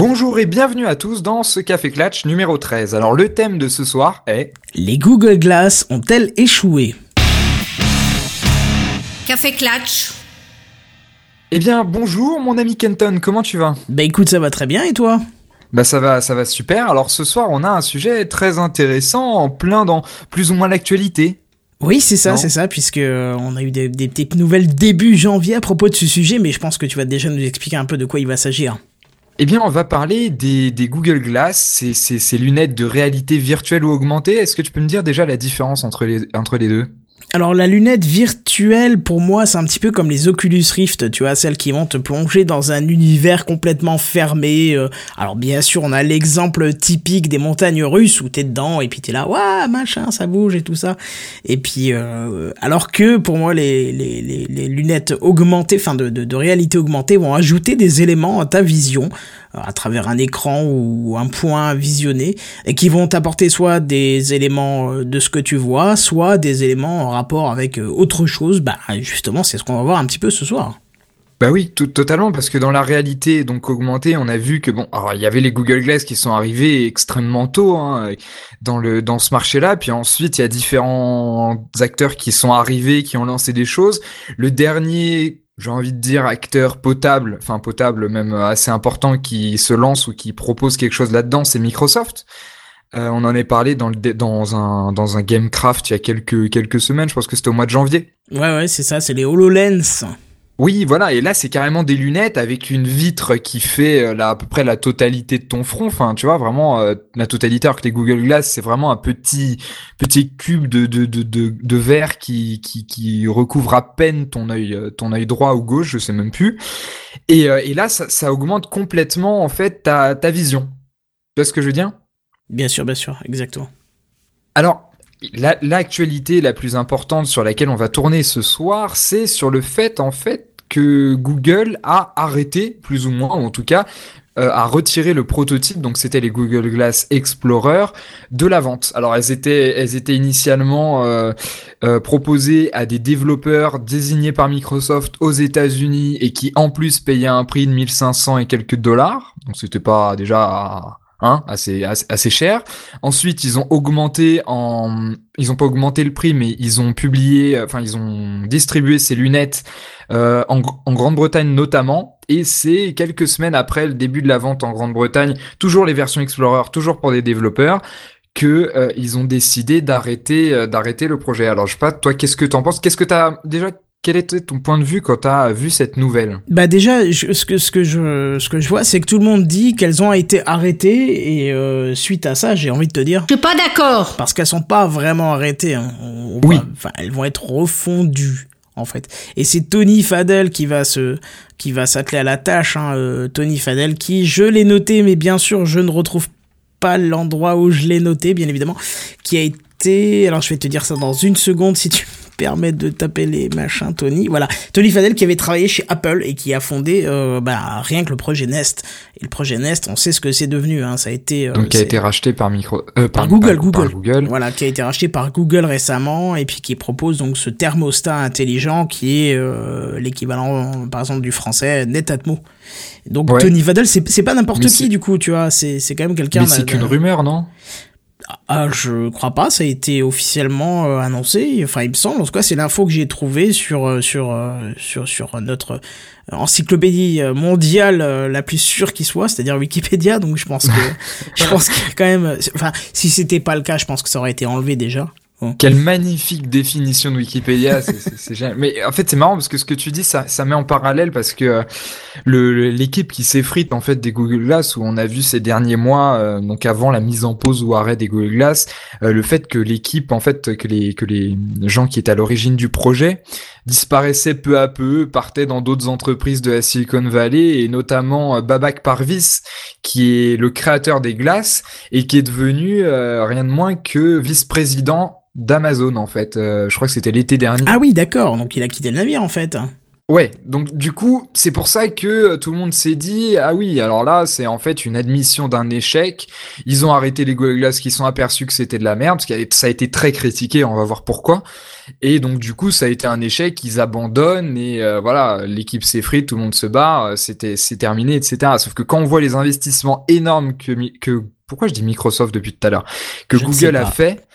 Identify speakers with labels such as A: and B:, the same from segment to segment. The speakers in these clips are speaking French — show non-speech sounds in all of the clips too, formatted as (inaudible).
A: Bonjour et bienvenue à tous dans ce Café Clatch numéro 13. Alors le thème de ce soir est...
B: Les Google Glass ont-elles échoué?
C: Café Clatch.
A: Eh bien bonjour mon ami Kenton, comment tu vas?
B: Bah écoute, ça va très bien et toi?
A: Bah ça va, ça va super. Alors ce soir on a un sujet très intéressant, en plein dans plus ou moins l'actualité.
B: Oui, c'est ça, c'est ça, puisque euh, on a eu des, des petites nouvelles début janvier à propos de ce sujet, mais je pense que tu vas déjà nous expliquer un peu de quoi il va s'agir.
A: Eh bien on va parler des, Google Glass, ces, lunettes de réalité virtuelle ou augmentée. Est-ce que tu peux me dire déjà la différence entre les deux?
B: Alors la lunette virtuelle, pour moi, c'est un petit peu comme les Oculus Rift, tu vois, celles qui vont te plonger dans un univers complètement fermé. euh. Alors bien sûr, on a l'exemple typique des montagnes russes où t'es dedans et puis t'es là, waouh, machin, ça bouge et tout ça. Et puis, euh, alors que pour moi, les, les, lunettes augmentées, enfin de, de, réalité augmentée, vont ajouter des éléments à ta vision à travers un écran ou un point visionné et qui vont t'apporter soit des éléments euh, de ce que tu vois, soit des éléments en rapport avec euh, autre chose. Bah justement, c'est ce qu'on va voir un petit peu ce soir.
A: Bah oui, totalement, parce que dans la réalité donc augmentée, on a vu que bon, alors il y avait les Google Glass qui sont arrivés extrêmement tôt hein, dans le dans ce marché-là, puis ensuite il y a différents acteurs qui sont arrivés, qui ont lancé des choses. Le dernier, j'ai envie de dire acteur potable, enfin potable même assez important qui se lance ou qui propose quelque chose là-dedans, c'est Microsoft. Euh, on en est parlé dans le dans un dans un Gamecraft il y a quelques quelques semaines, je pense que c'était au mois de janvier.
B: Ouais, ouais, c'est ça, c'est les HoloLens.
A: Oui, voilà, et là c'est carrément des lunettes avec une vitre qui fait euh, là, à peu près la totalité de ton front. Enfin, tu vois, vraiment euh, la totalité. Alors que les Google Glass, c'est vraiment un petit petit cube de de de de, de verre qui qui qui recouvre à peine ton œil euh, ton œil droit ou gauche, je sais même plus. Et euh, et là, ça, ça augmente complètement en fait ta ta vision. Tu vois ce que je veux dire?
B: Bien sûr, bien sûr, exactement.
A: Alors, la- l'actualité la, plus importante sur laquelle on va tourner ce soir, c'est sur le fait, en fait, que Google a arrêté, plus ou moins, en tout cas, euh, a retiré le prototype, donc c'était les Google Glass Explorer, de la vente. Alors, elles étaient, elles étaient initialement euh, euh, proposées à des développeurs désignés par Microsoft aux États-Unis et qui, en plus, payaient un prix de 1500 et quelques dollars. Donc, c'était pas déjà... Hein, assez, assez, cher. Ensuite, ils ont augmenté en, ils ont pas augmenté le prix, mais ils ont publié, enfin, ils ont distribué ces lunettes euh, en, en Grande-Bretagne notamment. Et c'est quelques semaines après le début de la vente en Grande-Bretagne, toujours les versions Explorer, toujours pour des développeurs, que euh, ils ont décidé d'arrêter, euh, d'arrêter le projet. Alors, je sais pas, toi, qu'est-ce que t'en penses? Qu'est-ce que t'as déjà Quel était ton point de vue quand t'as vu cette nouvelle?
B: Bah déjà, je- ce que ce que je ce que je vois, c'est que tout le monde dit qu'elles ont été arrêtées et euh, suite à ça, j'ai envie de te dire
C: Je suis pas d'accord.
B: parce qu'elles sont pas vraiment arrêtées. hein. On- on
A: Oui.
B: Enfin, elles vont être refondues en fait. Et c'est Tony Fadell qui va se qui va s'atteler à la tâche. Hein, euh, Tony Fadell, qui je l'ai noté, mais bien sûr je ne retrouve pas l'endroit où je l'ai noté, bien évidemment, qui a été. Alors je vais te dire ça dans une seconde si tu me permets de taper les machins, Tony. Voilà, Tony Fadell qui avait travaillé chez Apple et qui a fondé euh, bah, rien que le projet Nest. Et le projet Nest, on sait ce que c'est devenu. Hein, ça a été. euh,
A: Donc, qui a été racheté par Micro, euh,
B: par Google,
A: par- par
B: Google. Voilà, qui a été racheté par Google récemment et puis qui propose donc ce thermostat intelligent qui est euh, l'équivalent, par exemple, du français Netatmo. Donc
A: Ouais.
B: Tony Fadell, c'est pas n'importe qui du coup, tu vois, c'est quand même quelqu'un.
A: Mais c'est qu'une rumeur, non?
B: Ah, je crois pas, ça a été officiellement euh, annoncé. Enfin, il me semble. En tout cas, c'est l'info que j'ai trouvée sur euh, sur euh, sur sur notre encyclopédie mondiale la plus sûre qui soit, c'est-à-dire Wikipédia. Donc, je pense que (laughs) je pense que quand même. Enfin, si c'était pas le cas, je pense que ça aurait été enlevé déjà.
A: Quelle magnifique définition de Wikipédia, c'est génial. Mais en fait, c'est marrant parce que ce que tu dis, ça, ça met en parallèle parce que euh, l'équipe qui s'effrite en fait des Google Glass, où on a vu ces derniers mois, euh, donc avant la mise en pause ou arrêt des Google Glass, euh, le fait que l'équipe, en fait, que les que les gens qui étaient à l'origine du projet disparaissaient peu à peu, partaient dans d'autres entreprises de la Silicon Valley et notamment euh, Babak Parvis, qui est le créateur des glaces et qui est devenu euh, rien de moins que vice-président d'Amazon en fait. Euh, je crois que c'était l'été dernier.
B: Ah oui, d'accord. Donc, il a quitté le navire en fait.
A: Ouais, donc du coup, c'est pour ça que tout le monde s'est dit ah oui, alors là, c'est en fait une admission d'un échec. Ils ont arrêté les Google Glass qui sont aperçus que c'était de la merde parce que ça a été très critiqué, on va voir pourquoi. Et donc du coup, ça a été un échec, ils abandonnent et euh, voilà, l'équipe s'effrite, tout le monde se barre, c'était c'est terminé, etc. Sauf que quand on voit les investissements énormes que que pourquoi je dis Microsoft depuis tout à l'heure? Que Google a fait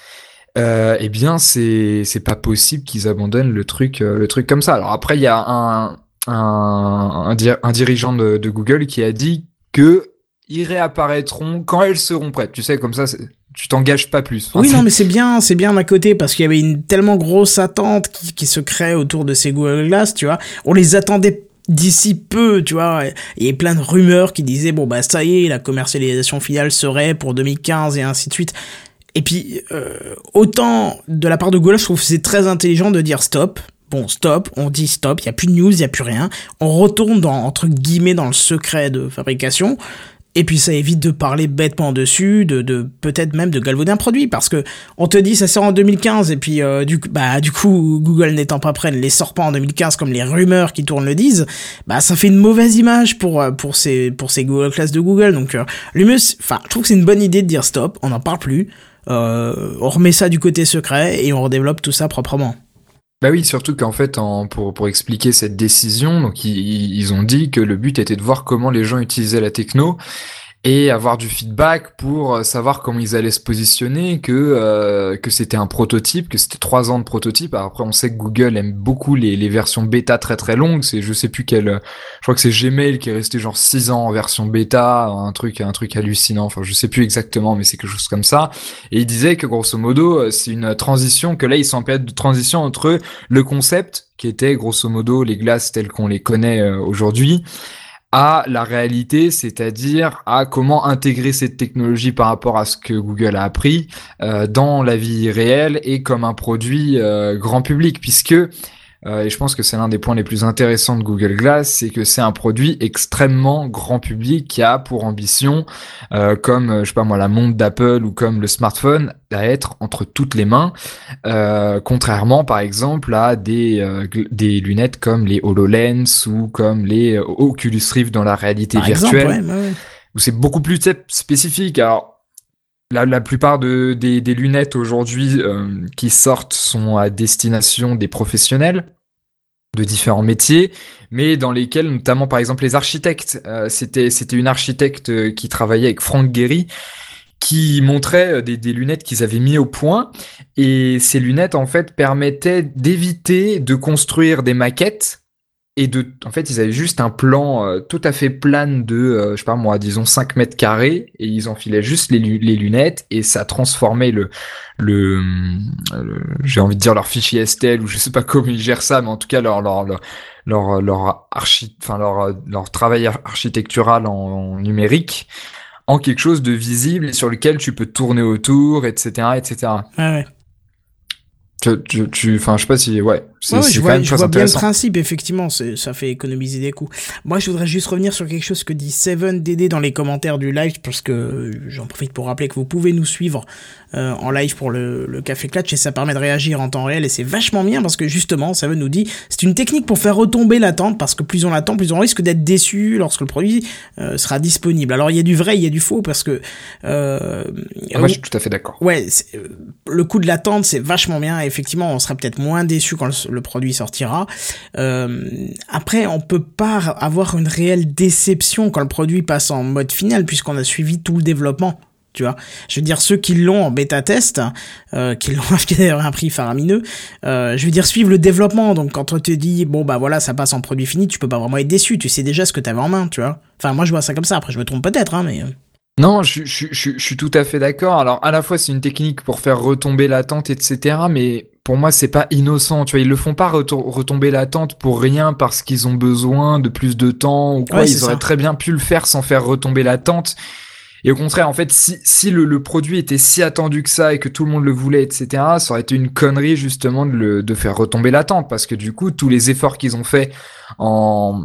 A: euh, eh bien c'est c'est pas possible qu'ils abandonnent le truc euh, le truc comme ça. Alors après il y a un un, un, dirigeant de, de, Google qui a dit que ils réapparaîtront quand elles seront prêtes. Tu sais comme ça tu t'engages pas plus.
B: oui non mais c'est bien c'est bien d'un côté parce qu'il y avait une tellement grosse attente qui, qui se crée autour de ces Google Glass, tu vois. On les attendait d'ici peu, tu vois, il y a plein de rumeurs qui disaient bon bah ça y est, la commercialisation finale serait pour 2015 et ainsi de suite. Et puis, euh, autant de la part de Google, je trouve que c'est très intelligent de dire stop. Bon, stop, on dit stop, il y a plus de news, il y a plus rien. On retourne dans entre guillemets dans le secret de fabrication. Et puis ça évite de parler bêtement dessus, de, de peut-être même de galvauder un produit, parce que on te dit ça sort en 2015 et puis euh, du, bah du coup Google n'étant pas prêt ne les sort pas en 2015 comme les rumeurs qui tournent le disent, bah ça fait une mauvaise image pour euh, pour ces pour ces Google Class de Google. Donc euh, enfin je trouve que c'est une bonne idée de dire stop, on n'en parle plus, euh, on remet ça du côté secret et on redéveloppe tout ça proprement.
A: Bah oui, surtout qu'en fait, pour, expliquer cette décision, donc ils ont dit que le but était de voir comment les gens utilisaient la techno et avoir du feedback pour euh, savoir comment ils allaient se positionner, que euh, que c'était un prototype, que c'était trois ans de prototype. après, on sait que Google aime beaucoup les, les versions bêta très très longues. C'est je sais plus quel, je crois que c'est Gmail qui est resté genre six ans en version bêta, un truc un truc hallucinant. Enfin, je sais plus exactement, mais c'est quelque chose comme ça. Et il disait que grosso modo, euh, c'est une transition, que là ils sont en période de transition entre le concept qui était grosso modo les glaces telles qu'on les connaît aujourd'hui à la réalité, c'est-à-dire à comment intégrer cette technologie par rapport à ce que Google a appris euh, dans la vie réelle et comme un produit euh, grand public, puisque et je pense que c'est l'un des points les plus intéressants de Google Glass, c'est que c'est un produit extrêmement grand public qui a pour ambition, euh, comme euh, je sais pas moi la montre d'Apple ou comme le smartphone, à être entre toutes les mains, contrairement par exemple à des des lunettes comme les Hololens ou comme les Oculus Rift dans la réalité virtuelle, où c'est beaucoup plus spécifique. Alors la, la, plupart de, des, lunettes aujourd'hui qui sortent sont à destination des professionnels de différents métiers, mais dans lesquels notamment par exemple les architectes. Euh, c'était une architecte euh, qui travaillait avec Frank Gehry qui montrait euh, des, des lunettes qu'ils avaient mis au point et ces lunettes en fait permettaient d'éviter de construire des maquettes et de en fait ils avaient juste un plan tout à fait plane de je sais pas moi disons 5 mètres carrés et ils enfilaient juste les, les lunettes et ça transformait le le, j'ai envie de dire leur fichier STL ou je sais pas comment ils gèrent ça, mais en tout cas leur leur leur leur, leur archi, enfin leur leur travail architectural en, numérique en quelque chose de visible et sur lequel tu peux tourner autour, etc., etc.
B: Ouais, ouais.
A: Tu, tu, enfin, je sais pas si, ouais,
B: c'est je vois, je vois bien le principe, effectivement, ça fait économiser des coûts. Moi, je voudrais juste revenir sur quelque chose que dit 7DD dans les commentaires du live, parce que j'en profite pour rappeler que vous pouvez nous suivre euh, en live pour le, le Café Clutch et ça permet de réagir en temps réel et c'est vachement bien parce que justement, veut nous dire, c'est une technique pour faire retomber l'attente parce que plus on l'attend, plus on risque d'être déçu lorsque le produit euh, sera disponible. Alors il y a du vrai, il y a du faux parce que...
A: Euh, ah, moi je suis tout à fait d'accord.
B: Ouais, euh, le coup de l'attente c'est vachement bien et effectivement on sera peut-être moins déçu quand le, le produit sortira. Euh, après on peut pas avoir une réelle déception quand le produit passe en mode final puisqu'on a suivi tout le développement tu vois. Je veux dire, ceux qui l'ont en bêta test, euh, qui l'ont (laughs) acheté d'ailleurs un prix faramineux, euh, je veux dire, suivre le développement. Donc, quand on te dit, bon, bah voilà, ça passe en produit fini, tu peux pas vraiment être déçu. Tu sais déjà ce que t'avais en main, tu vois. Enfin, moi, je vois ça comme ça. Après, je me trompe peut-être, hein, mais.
A: Non, je, je, suis tout à fait d'accord. Alors, à la fois, c'est une technique pour faire retomber l'attente, etc. Mais pour moi, c'est pas innocent. Tu vois, ils le font pas retomber l'attente pour rien parce qu'ils ont besoin de plus de temps ou quoi. ils auraient très bien pu le faire sans faire retomber l'attente. Et au contraire, en fait, si, si le, le, produit était si attendu que ça et que tout le monde le voulait, etc., ça aurait été une connerie justement de, le, de faire retomber l'attente parce que du coup, tous les efforts qu'ils ont fait en,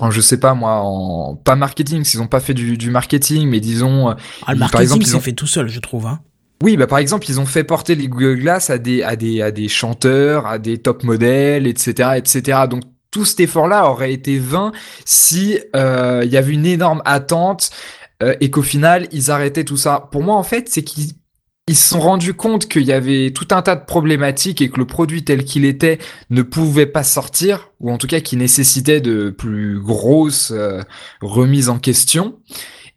A: en je sais pas moi, en pas marketing, s'ils ont pas fait du, du marketing, mais disons,
B: ah, le marketing, par exemple, ils ont fait tout seul, je trouve. Hein.
A: Oui, bah par exemple, ils ont fait porter les Google Glass à des à des à des chanteurs, à des top modèles, etc., etc. Donc tout cet effort-là aurait été vain si euh, il y avait une énorme attente euh, et qu'au final ils arrêtaient tout ça. Pour moi, en fait, c'est qu'ils ils se sont rendus compte qu'il y avait tout un tas de problématiques et que le produit tel qu'il était ne pouvait pas sortir, ou en tout cas qui nécessitait de plus grosses euh, remises en question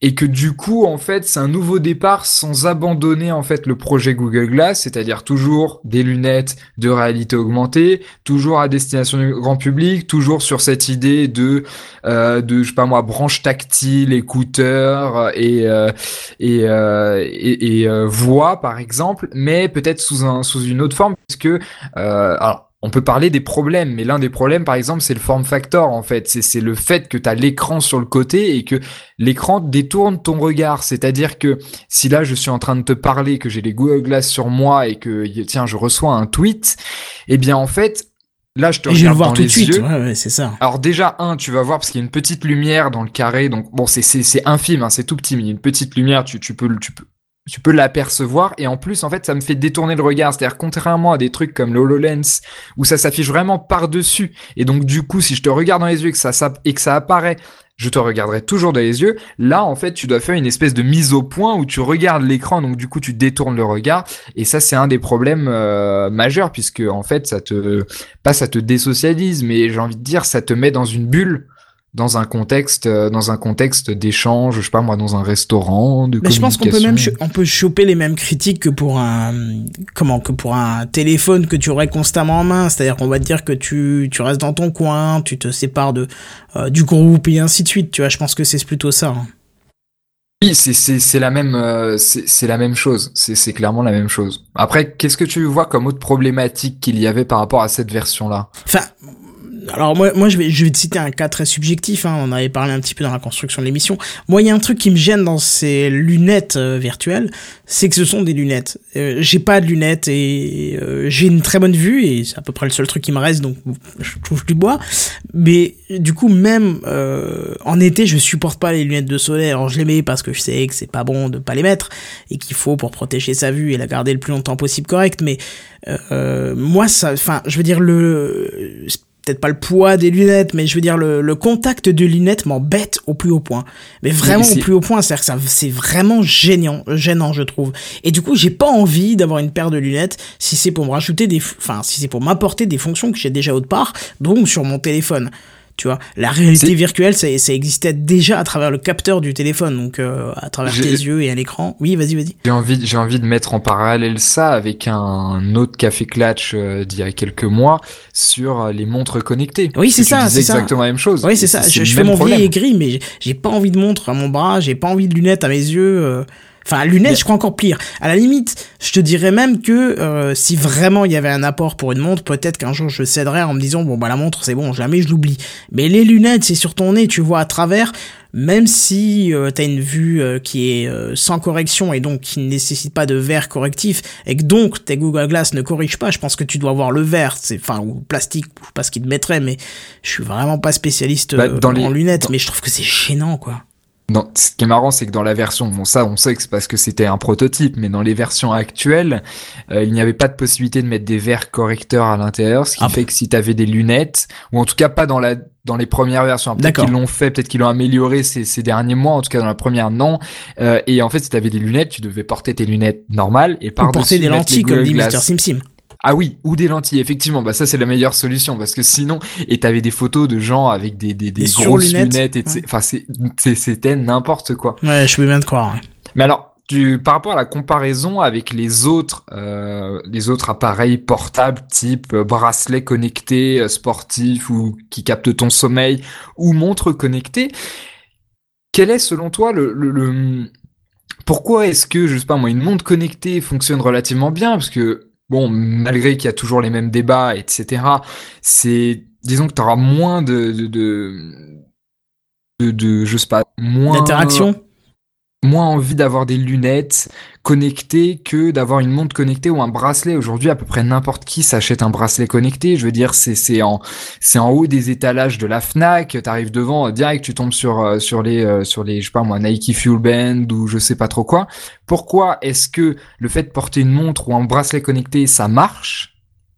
A: et que du coup en fait c'est un nouveau départ sans abandonner en fait le projet Google Glass, c'est-à-dire toujours des lunettes de réalité augmentée, toujours à destination du grand public, toujours sur cette idée de euh, de je sais pas moi branche tactile, écouteurs et euh, et, euh, et, et voix par exemple, mais peut-être sous un sous une autre forme parce que alors on peut parler des problèmes, mais l'un des problèmes, par exemple, c'est le form factor, en fait. C'est le fait que tu as l'écran sur le côté et que l'écran détourne ton regard. C'est-à-dire que si là, je suis en train de te parler, que j'ai les Google Glass sur moi et que, tiens, je reçois un tweet, eh bien, en fait, Là, je te regarde
B: voir
A: dans
B: tout
A: les
B: de suite.
A: yeux.
B: Ouais, ouais, c'est ça.
A: Alors déjà, un, tu vas voir parce qu'il y a une petite lumière dans le carré. Donc bon, c'est c'est c'est infime, hein, c'est tout petit, mais il y a une petite lumière. Tu tu peux tu peux tu peux l'apercevoir et en plus en fait ça me fait détourner le regard. C'est-à-dire contrairement à des trucs comme le HoloLens où ça s'affiche vraiment par-dessus. Et donc du coup si je te regarde dans les yeux et que ça, ça et que ça apparaît je te regarderai toujours dans les yeux. Là en fait tu dois faire une espèce de mise au point où tu regardes l'écran. Donc du coup tu détournes le regard. Et ça c'est un des problèmes euh, majeurs puisque en fait ça te pas ça te désocialise mais j'ai envie de dire ça te met dans une bulle dans un contexte euh, dans un contexte d'échange je sais pas moi dans un restaurant de
B: Mais je pense qu'on peut même on peut choper les mêmes critiques que pour un comment que pour un téléphone que tu aurais constamment en main, c'est-à-dire qu'on va te dire que tu tu restes dans ton coin, tu te sépares de euh, du groupe et ainsi de suite, tu vois, je pense que c'est plutôt ça. hein.
A: Oui, c'est la même euh, c'est c'est la même chose. C'est c'est clairement la même chose. Après, qu'est-ce que tu vois comme autre problématique qu'il y avait par rapport à cette version-là?
B: Enfin, alors moi, moi je vais, je vais te citer un cas très subjectif. Hein, on avait parlé un petit peu dans la construction de l'émission. Moi, il y a un truc qui me gêne dans ces lunettes euh, virtuelles, c'est que ce sont des lunettes. Euh, j'ai pas de lunettes et euh, j'ai une très bonne vue et c'est à peu près le seul truc qui me reste, donc je touche du bois. Mais du coup, même euh, en été, je supporte pas les lunettes de soleil. Alors je les mets parce que je sais que c'est pas bon de pas les mettre et qu'il faut pour protéger sa vue et la garder le plus longtemps possible correcte. Mais euh, moi, ça, enfin, je veux dire le peut-être pas le poids des lunettes, mais je veux dire le, le contact de lunettes m'embête au plus haut point. Mais vraiment au plus haut point, c'est-à-dire que ça, c'est vraiment gênant, gênant, je trouve. Et du coup, j'ai pas envie d'avoir une paire de lunettes si c'est pour me rajouter des, enfin, si c'est pour m'apporter des fonctions que j'ai déjà autre part, donc sur mon téléphone. Tu vois, la réalité virtuelle, ça, ça existait déjà à travers le capteur du téléphone, donc euh, à travers tes yeux et à l'écran. Oui, vas-y, vas-y.
A: J'ai envie j'ai envie de mettre en parallèle ça avec un autre café clutch euh, d'il y a quelques mois sur euh, les montres connectées.
B: Oui, c'est ça, c'est ça.
A: exactement la même chose.
B: Oui, c'est ça. Je, fais mon
A: problème.
B: vieil aigri, mais j'ai- j'ai pas envie de montre à mon bras, j'ai pas envie de lunettes à mes yeux. euh. Enfin, lunettes, je crois encore pire. À la limite, je te dirais même que euh, si vraiment il y avait un apport pour une montre, peut-être qu'un jour je céderais en me disant bon bah la montre c'est bon, jamais je l'oublie. Mais les lunettes, c'est sur ton nez, tu vois à travers. Même si euh, t'as une vue euh, qui est euh, sans correction et donc qui ne nécessite pas de verre correctif et que donc tes Google Glass ne corrigent pas, je pense que tu dois avoir le verre, c'est enfin ou plastique, je sais pas ce qu'ils te mettraient, mais je suis vraiment pas spécialiste
A: Bah,
B: euh,
A: dans les-
B: en lunettes,
A: dans-
B: mais je trouve que c'est gênant quoi.
A: Non, ce qui est marrant, c'est que dans la version, bon ça, on sait que c'est parce que c'était un prototype, mais dans les versions actuelles, euh, il n'y avait pas de possibilité de mettre des verres correcteurs à l'intérieur, ce qui
B: Ah.
A: fait que si tu avais des lunettes, ou en tout cas pas dans la dans les premières versions, peut-être qu'ils l'ont fait, peut-être qu'ils l'ont amélioré ces, ces derniers mois, en tout cas dans la première non. Euh, et en fait, si tu avais des lunettes, tu devais porter tes lunettes normales et
B: Ou
A: par
B: porter des lentilles comme dit Mr. Sim Sim.
A: Ah oui, ou des lentilles, effectivement. Bah ça c'est la meilleure solution parce que sinon, et t'avais des photos de gens avec des des, des grosses lunettes et enfin c'est c'est- c'était n'importe quoi.
B: Ouais, je peux bien te croire. ouais.
A: Mais alors, tu, par rapport à la comparaison avec les autres, euh, les autres appareils portables type euh, bracelet connecté euh, sportif ou qui capte ton sommeil ou montre connectée, quel est selon toi le, le, le- pourquoi est-ce que je sais pas moi une montre connectée fonctionne relativement bien? Parce que bon malgré qu'il y a toujours les mêmes débats etc c'est disons que tu moins de de, de de, je sais pas moins
B: L'interaction
A: moins envie d'avoir des lunettes connectées que d'avoir une montre connectée ou un bracelet. Aujourd'hui, à peu près n'importe qui s'achète un bracelet connecté. Je veux dire, c'est c'est en c'est en haut des étalages de la Fnac. T'arrives devant, direct, tu tombes sur euh, sur les euh, sur les je sais pas moi Nike Fuel Band ou je sais pas trop quoi. Pourquoi est-ce que le fait de porter une montre ou un bracelet connecté ça marche?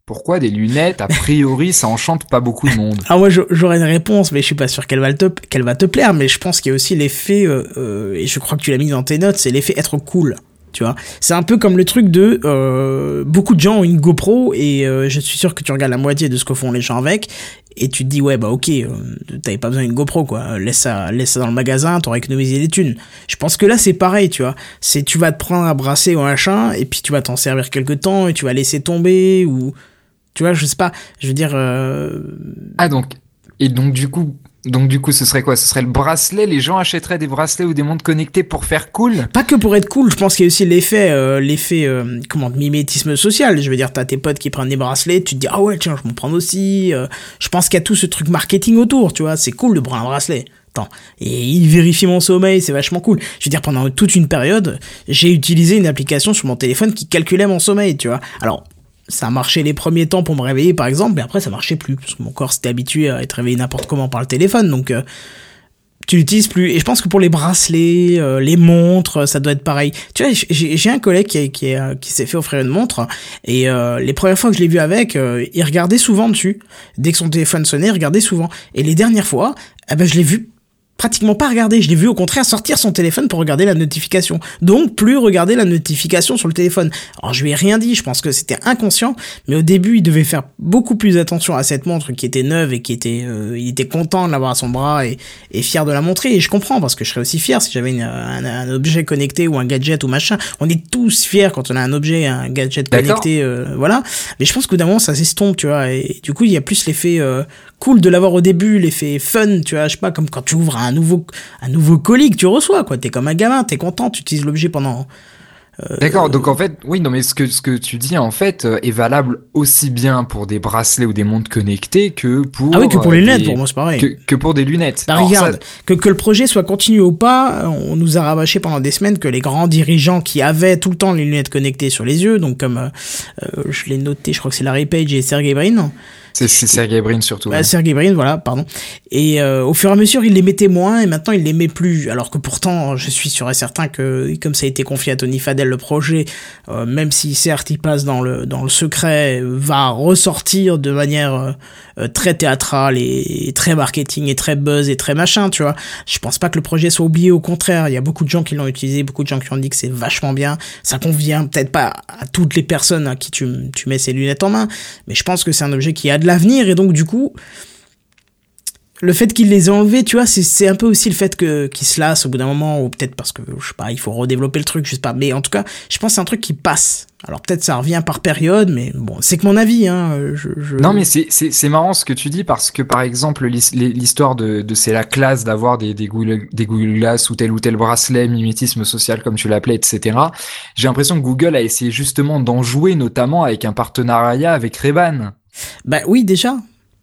A: Pourquoi des lunettes A priori, ça enchante pas beaucoup de monde?
B: Ah moi j'aurais une réponse, mais je suis pas sûr qu'elle va te va te plaire. Mais je pense qu'il y a aussi l'effet, euh, euh, et je crois que tu l'as mis dans tes notes, c'est l'effet être cool. Tu vois, c'est un peu comme le truc de euh, beaucoup de gens ont une GoPro et je suis sûr que tu regardes la moitié de ce que font les gens avec et tu te dis ouais bah ok t'avais pas besoin d'une GoPro quoi laisse ça laisse ça dans le magasin t'auras économisé des thunes je pense que là c'est pareil tu vois c'est tu vas te prendre un bracelet ou un machin et puis tu vas t'en servir quelque temps et tu vas laisser tomber ou tu vois je sais pas je veux dire euh,
A: Ah donc et donc du coup donc du coup, ce serait quoi? Ce serait le bracelet? Les gens achèteraient des bracelets ou des montres connectées pour faire cool?
B: Pas que pour être cool, je pense qu'il y a aussi l'effet, euh, l'effet, euh, comment, de mimétisme social. Je veux dire, t'as tes potes qui prennent des bracelets, tu te dis ah ouais tiens, je m'en prends aussi. Euh. je pense qu'il y a tout ce truc marketing autour, tu vois. C'est cool de prendre un bracelet. Attends. Et il vérifie mon sommeil, c'est vachement cool. Je veux dire, pendant toute une période, j'ai utilisé une application sur mon téléphone qui calculait mon sommeil, tu vois. Alors, ça a marché les premiers temps pour me réveiller par exemple, mais après ça marchait plus parce que mon corps s'était habitué à être réveillé n'importe comment par le téléphone, donc euh, tu l'utilises plus. Et je pense que pour les bracelets, euh, les montres, ça doit être pareil. Tu vois, j'ai un collègue qui, qui, qui s'est fait offrir une montre et euh, les premières fois que je l'ai vu avec, il regardait souvent dessus. Dès que son téléphone sonnait, il regardait souvent. Et les dernières fois, eh ben je l'ai vu pratiquement pas regardé. Je l'ai vu au contraire sortir son téléphone pour regarder la notification. Donc plus regarder la notification sur le téléphone. Alors je lui ai rien dit, je pense que c'était inconscient, mais au début il devait faire beaucoup plus attention à cette montre qui était neuve et qui était, euh, il était content de l'avoir à son bras et, et, fier de la montrer. Et je comprends parce que je serais aussi fier si j'avais un, un, objet connecté ou un gadget ou machin. On est tous fiers quand on a un objet, un gadget connecté, euh, voilà. Mais je pense qu'au d'un moment ça s'estompe, tu vois. Et du coup il y a plus l'effet euh, cool de l'avoir au début, l'effet fun, tu vois, je sais pas, comme quand tu ouvres un nouveau, un nouveau colis que tu reçois, quoi. T'es comme un gamin, t'es content, tu utilises l'objet pendant.
A: Euh, D'accord, donc en fait, oui, non, mais ce que, ce que tu dis, en fait, euh, est valable aussi bien pour des bracelets ou des montres connectées que pour.
B: Ah oui, que pour les euh, lunettes, pour moi, c'est pareil.
A: Que, que, pour des lunettes.
B: Bah, regarde, que, que le projet soit continué ou pas, on nous a rabâché pendant des semaines que les grands dirigeants qui avaient tout le temps les lunettes connectées sur les yeux, donc comme euh, je l'ai noté, je crois que c'est Larry Page et Sergey Brin,
A: c'est Sergey Brin surtout.
B: Bah, Sergey Brin, voilà, pardon. Et euh, au fur et à mesure, il les mettait moins et maintenant il les met plus. Alors que pourtant, je suis sûr et certain que, comme ça a été confié à Tony Fadel, le projet, euh, même si certes il passe dans le dans le secret, va ressortir de manière euh, très théâtrale et, très marketing et très buzz et très machin, tu vois. Je pense pas que le projet soit oublié. Au contraire, il y a beaucoup de gens qui l'ont utilisé, beaucoup de gens qui ont dit que c'est vachement bien. Ça convient peut-être pas à toutes les personnes à qui tu tu mets ces lunettes en main, mais je pense que c'est un objet qui a de l'avenir et donc du coup le fait qu'il les ait enlevés, tu vois, c'est un peu aussi le fait que qu'il se lasse au bout d'un moment, ou peut-être parce que, je sais pas, il faut redévelopper le truc, je sais pas. Mais en tout cas, je pense que c'est un truc qui passe. Alors peut-être ça revient par période, mais bon, c'est que mon avis, hein.
A: Non, mais c'est marrant ce que tu dis, parce que par exemple, l'histoire de, c'est la classe d'avoir des, des, Google, des Google Glass ou tel ou tel bracelet, mimétisme social comme tu l'appelais, etc. J'ai l'impression que Google a essayé justement d'en jouer, notamment avec un partenariat avec Ray-Ban.
B: Bah oui, déjà.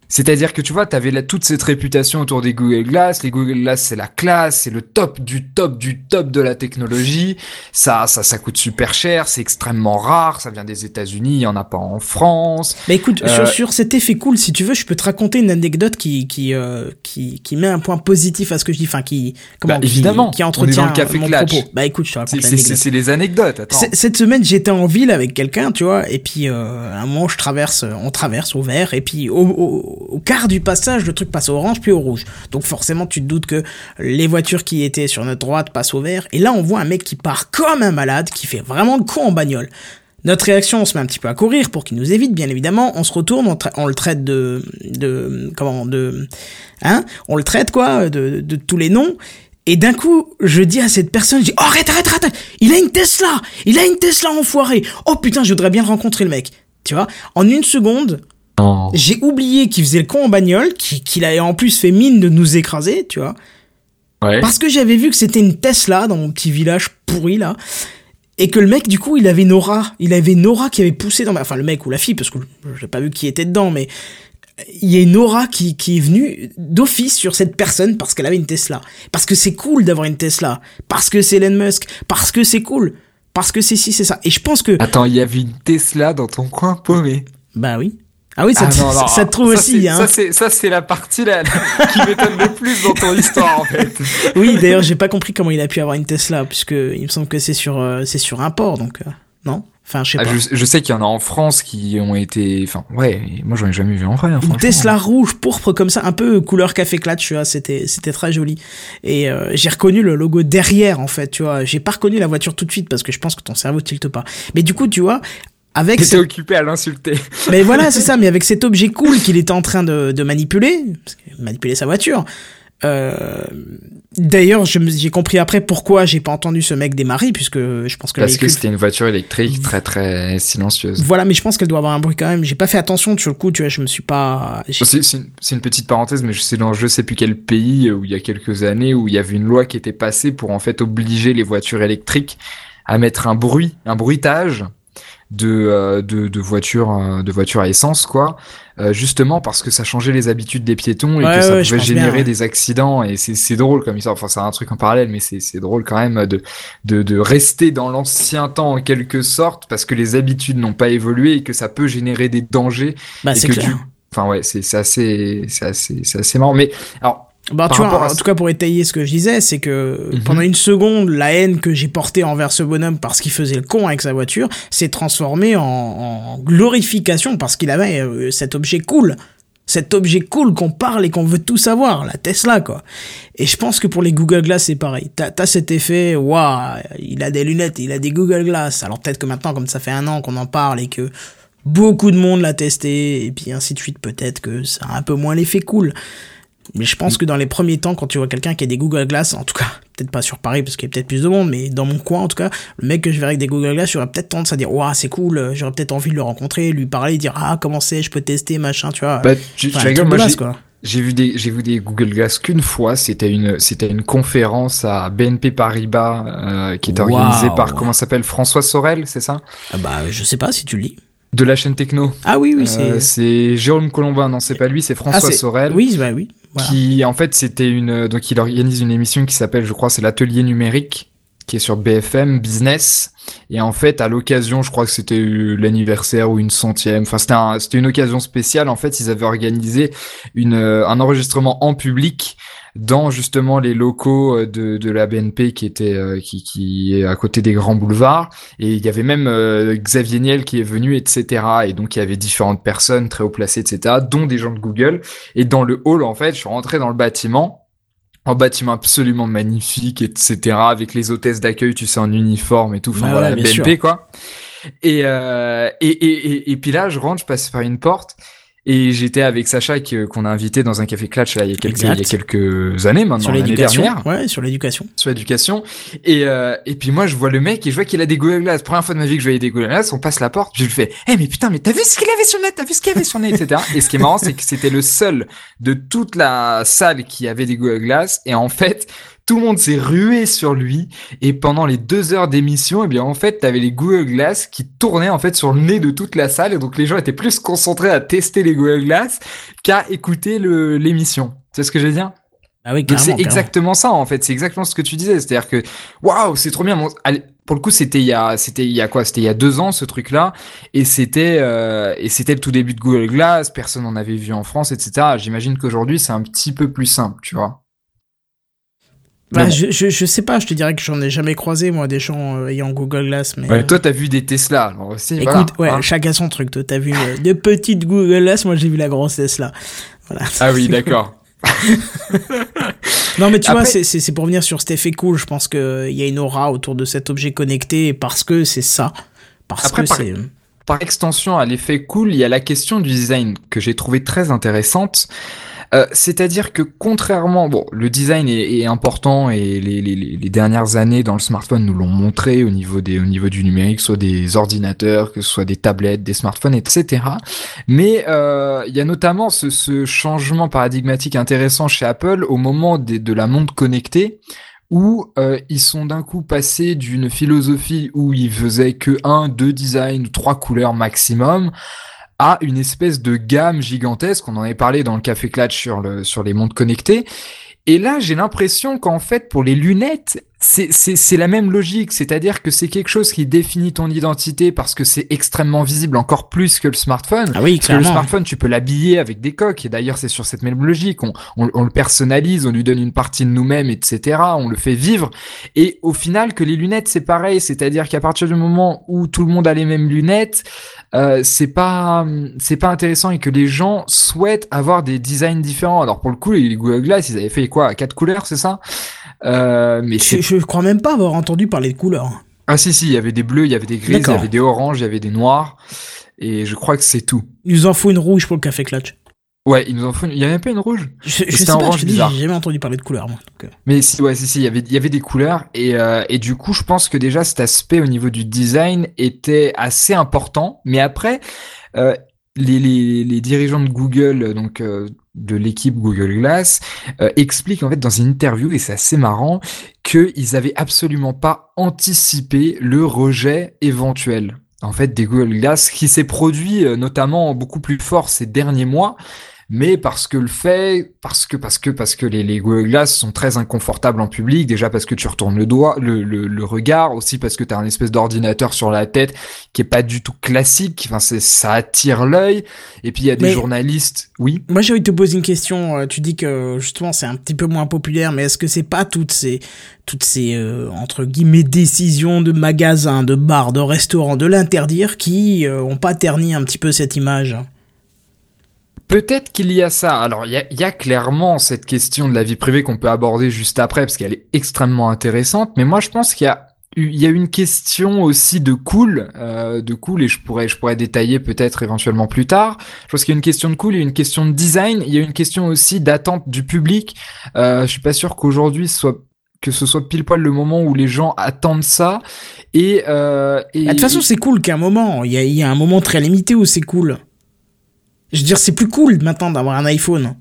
A: C'est-à-dire que tu vois, tu avais toute cette réputation autour des Google Glass. Les Google Glass, c'est la classe, c'est le top du top du top de la technologie. Ça, ça, ça coûte super cher, c'est extrêmement rare. Ça vient des États-Unis, il y en a pas en France.
B: Bah écoute, sur, euh, sur, cet effet cool, si tu veux, je peux te raconter une anecdote qui qui euh, qui, qui met un point positif à ce que je dis, enfin qui comment
A: bah, évidemment
B: qui, entretient
A: on est dans le café
B: mon propos. Bah écoute, je te raconte
A: C'est les anecdotes. Attends.
B: Cette semaine, j'étais en ville avec quelqu'un, tu vois, et puis euh, un moment, je traverse, on traverse au vert, et puis au, au au quart du passage, le truc passe au orange puis au rouge. Donc forcément, tu te doutes que les voitures qui étaient sur notre droite passent au vert. Et là, on voit un mec qui part comme un malade, qui fait vraiment le con en bagnole. Notre réaction, on se met un petit peu à courir pour qu'il nous évite, bien évidemment. On se retourne, on, le traite de, de, comment, de, hein, on le traite quoi, de, tous les noms. Et d'un coup, je dis à cette personne, je dis, oh, arrête, arrête, arrête, il a une Tesla, il a une Tesla enfoiré. Oh putain, je voudrais bien rencontrer le mec. Tu vois, en une seconde, j'ai oublié qu'il faisait le con en bagnole, qu'il avait en plus fait mine de nous écraser, tu vois. Parce que j'avais vu que c'était une Tesla dans mon petit village pourri là. Et que le mec, du coup, il avait Nora. Il avait Nora qui avait poussé dans ma... Enfin, le mec ou la fille, parce que j'ai pas vu qui était dedans, mais... Il y a une aura qui, qui est venue d'office sur cette personne parce qu'elle avait une Tesla. Parce que c'est cool d'avoir une Tesla. Parce que c'est Elon Musk. Parce que c'est cool. Parce que c'est si, c'est ça. Et je pense que...
A: Attends, il y avait une Tesla dans ton coin paumé.
B: Bah oui. Ah oui, ça, ah ça, te trouve aussi. Hein.
A: Ça, c'est la partie là, (laughs) qui m'étonne le plus dans ton histoire, en fait.
B: Oui, d'ailleurs, j'ai pas compris comment il a pu avoir une Tesla, puisque il me semble que c'est sur, euh, c'est sur un port, donc, euh, non? Enfin, je sais
A: Ah,
B: pas.
A: je, je sais qu'il y en a en France qui ont été. Enfin, ouais, moi j'en ai jamais vu en vrai. hein,
B: Une. Tesla rouge pourpre comme ça, un peu couleur café clutch, tu vois, c'était c'était très joli. Et euh, j'ai reconnu le logo derrière en fait, tu vois. J'ai pas reconnu la voiture tout de suite parce que je pense que ton cerveau tilte pas. Mais du coup, tu vois, avec cette-
A: occupé à l'insulter. (laughs)
B: mais voilà, c'est ça, mais avec cet objet cool qu'il était en train de, de manipuler, manipuler sa voiture. Euh, D'ailleurs, j'ai compris après pourquoi j'ai pas entendu ce mec démarrer, puisque je pense que
A: Parce que c'était une voiture électrique très très silencieuse.
B: Voilà, mais je pense qu'elle doit avoir un bruit quand même. J'ai pas fait attention sur le coup, tu vois, je me suis pas.
A: C'est c'est une, c'est une petite parenthèse, mais je sais dans je sais plus quel pays où il y a quelques années où il y avait une loi qui était passée pour en fait obliger les voitures électriques à mettre un bruit, un bruitage de euh, de, de voitures euh, de voitures à essence quoi, euh, justement parce que ça changeait les habitudes des piétons et
B: Ouais,
A: que ça
B: ouais,
A: pouvait
B: bien,
A: générer
B: ouais.
A: des accidents et c'est c'est drôle comme ça. Enfin c'est un truc en parallèle, mais c'est c'est drôle quand même de de de rester dans l'ancien temps en quelque sorte parce que les habitudes n'ont pas évolué et que ça peut générer des dangers
B: Bah,
A: et
B: c'est
A: que
B: clair.
A: du- Enfin ouais, c'est c'est assez, c'est assez, c'est assez marrant. Mais alors,
B: Bah, tu vois,
A: à
B: en tout cas, pour étayer ce que je disais, c'est que
A: Mhm.
B: pendant une seconde, la haine que j'ai portée envers ce bonhomme parce qu'il faisait le con avec sa voiture s'est transformée en, en glorification parce qu'il avait euh, cet objet cool. Cet objet cool qu'on parle et qu'on veut tout savoir, la Tesla, quoi. Et je pense que pour les Google Glass, c'est pareil. T'as, t'as cet effet, waouh, il a des lunettes, il a des Google Glass. Alors peut-être que maintenant, comme ça fait un an qu'on en parle et que beaucoup de monde l'a testé, et puis ainsi de suite, peut-être que ça a un peu moins l'effet cool. Mais je pense que dans les premiers temps, quand tu vois quelqu'un qui a des Google Glass, en tout cas, (laughs) peut-être pas sur Paris parce qu'il y a peut-être plus de monde, mais dans mon coin, en tout cas, le mec que je verrais avec des Google Glass, j'aurais peut-être tendance à dire, waouh, c'est cool, euh, j'aurais peut-être envie de le rencontrer, lui parler, dire, ah, comment c'est, je peux tester, machin, tu vois.
A: bah, tu,
B: Enfin,
A: tu rigoles, moi
B: quoi.
A: j'ai vu des, j'ai vu des Google Glass qu'une fois. C'était une, c'était une conférence à BNP Paribas euh, qui était
B: Waouh.
A: organisée par comment s'appelle François Sorel, c'est ça?
B: Ah bah, je sais pas si tu le lis.
A: De la chaîne Techno.
B: Ah oui, oui,
A: Euh,
B: c'est.
A: c'est Jérôme Colombin, non, c'est pas lui, c'est
B: Ah,
A: François
B: c'est-
A: Sorel.
B: Oui, bah oui. Voilà.
A: qui en fait c'était une donc il organise une émission qui s'appelle je crois c'est l'atelier numérique qui est sur BFM Business et en fait à l'occasion je crois que c'était euh, l'anniversaire ou une centième enfin c'était un, c'était une occasion spéciale en fait ils avaient organisé une euh, un enregistrement en public dans justement les locaux euh, de, de la BNP qui était euh, qui, qui est à côté des grands boulevards et il y avait même euh, Xavier Niel qui est venu etc et donc il y avait différentes personnes très haut placées etc dont des gens de Google et dans le hall, en fait, je suis rentré dans le bâtiment. Un bâtiment absolument magnifique, etc. Avec les hôtesses d'accueil, tu sais, en uniforme et tout. Enfin,
B: Ouais,
A: voilà,
B: ouais,
A: BNP,
B: sûr.
A: quoi. Et, euh, et, et, et, et puis là, je rentre, je passe par une porte. Et j'étais avec Sacha qu'on a invité dans un café Clutch là, il, y a quelques, il y a
B: Exact.
A: quelques années maintenant,
B: Sur
A: l'année
B: l'éducation. Ouais, sur l'éducation.
A: sur l'éducation. Et, euh, et puis moi, je vois le mec et je vois qu'il a des Google. Première fois de ma vie que je voyais des Google on passe la porte, je lui fais, eh mais putain, mais t'as vu ce qu'il avait sur le nez, t'as vu ce qu'il avait sur le nez, etc. Et ce qui est marrant, c'est que c'était le seul de toute la salle qui avait des Google Glass. Et en fait, tout le monde s'est rué sur lui. Et pendant les deux heures d'émission, eh bien, en fait, t'avais les Google Glass qui tournaient, en fait, sur le nez de toute la salle. Et donc, les gens étaient plus concentrés à tester les Google Glass qu'à écouter l'émission. C'est ce que je veux dire?
B: Ah oui,
A: c'est exactement ça en fait, c'est exactement ce que tu disais, c'est-à-dire que waouh, c'est trop bien. Allez, Pour le coup, c'était il y a, c'était il y a quoi? C'était il y a deux ans ce truc-là, et c'était euh, et c'était le tout début de Google Glass. Personne n'en avait vu en France, etc. J'imagine qu'aujourd'hui c'est un petit peu plus simple, tu vois.
B: Bah,
A: bon.
B: je, je, je sais pas, je te dirais que j'en ai jamais croisé, moi, des gens euh, ayant Google Glass, mais.
A: Ouais,
B: euh,
A: toi, t'as vu des Tesla, alors aussi.
B: Écoute,
A: voilà,
B: ouais,
A: hein.
B: chacun son truc. Toi, t'as vu euh, de petites Google Glass, moi j'ai vu la grosse Tesla. Voilà.
A: Ah oui, d'accord.
B: Non, mais tu vois,
A: Après-
B: c'est- pour venir sur cet effet cool. Je pense qu'il y a une aura autour de cet objet connecté parce que c'est ça. Parce
A: Après,
B: que
A: par-
B: c'est.
A: Par extension à l'effet cool, il y a la question du design que j'ai trouvé très intéressante. Euh, C'est-à-dire que contrairement, bon, le design est, est important et les, les, les dernières années dans le smartphone nous l'ont montré au niveau des, au niveau du numérique, soit des ordinateurs, que ce soit des tablettes, des smartphones, etc. Mais euh, il y a notamment ce, ce changement paradigmatique intéressant chez Apple au moment des- de la montre connectée où euh, ils sont d'un coup passés d'une philosophie où ils faisaient que un, deux designs trois couleurs maximum à une espèce de gamme gigantesque. On en avait parlé dans le Café Clutch sur, le, sur les montres connectées. Et là, j'ai l'impression qu'en fait, pour les lunettes, c'est la même logique, c'est-à-dire que c'est quelque chose qui définit ton identité parce que c'est extrêmement visible, encore plus que le smartphone.
B: Ah oui,
A: parce que le smartphone, tu peux l'habiller avec des coques, et d'ailleurs c'est sur cette même logique, on, on, on, le personnalise, on lui donne une partie de nous-mêmes, etc., on le fait vivre, et au final que les lunettes c'est pareil, c'est-à-dire qu'à partir du moment où tout le monde a les mêmes lunettes, euh, c'est pas c'est pas intéressant et que les gens souhaitent avoir des designs différents. Alors pour le coup, les Google Glass, ils avaient fait quoi, quatre couleurs, c'est ça?
B: Euh, mais je, je crois même pas avoir entendu parler de couleurs.
A: Ah si si, il y avait des bleus, il y avait des gris, il y avait des oranges, il y avait des noirs, et je crois que c'est tout.
B: Il nous en faut une rouge pour le café clutch.
A: Ouais, il nous en faut. Il y avait même pas une rouge.
B: Je, je sais pas. Je j'ai jamais entendu parler de couleurs moi. Donc... Euh.
A: Mais si, ouais, si, si, il y avait, il y avait des couleurs et euh, et du coup, je pense que déjà cet aspect au niveau du design était assez important. Mais après, euh, les, dirigeants de Google, donc euh, de l'équipe Google Glass, euh, expliquent en fait dans une interview, et c'est assez marrant, qu'ils avaient absolument pas anticipé le rejet éventuel en fait des Google Glass qui s'est produit euh, notamment beaucoup plus fort ces derniers mois mais parce que le fait, parce que parce que parce que les, les Google Glass sont très inconfortables en public, déjà parce que tu retournes le doigt, le, le, le regard, aussi parce que tu as un espèce d'ordinateur sur la tête qui est pas du tout classique, enfin c'est ça attire l'œil, et puis il y a des journalistes, oui.
B: Moi j'ai envie de te poser une question, euh, tu dis que justement c'est un petit peu moins populaire, mais est-ce que c'est pas toutes ces toutes ces euh, entre guillemets décisions de magasins, de bars, de restaurants, de l'interdire qui euh, ont pas terni un petit peu cette image?
A: Peut-être qu'il y a ça. Alors, il y a, y a, clairement cette question de la vie privée qu'on peut aborder juste après, parce qu'elle est extrêmement intéressante. Mais moi, je pense qu'il y a il y a une question aussi de cool, euh, de cool, et je pourrais, je pourrais détailler peut-être éventuellement plus tard. Je pense qu'il y a une question de cool, il y a une question de design, il y a une question aussi d'attente du public. Euh, je suis pas sûr qu'aujourd'hui soit que ce soit pile poil le moment où les gens attendent ça. Et, euh, et...
B: Bah, de toute façon, c'est cool qu'à un moment, il y a, y a un moment très limité où c'est cool. Je veux dire, c'est plus cool maintenant d'avoir un iPhone.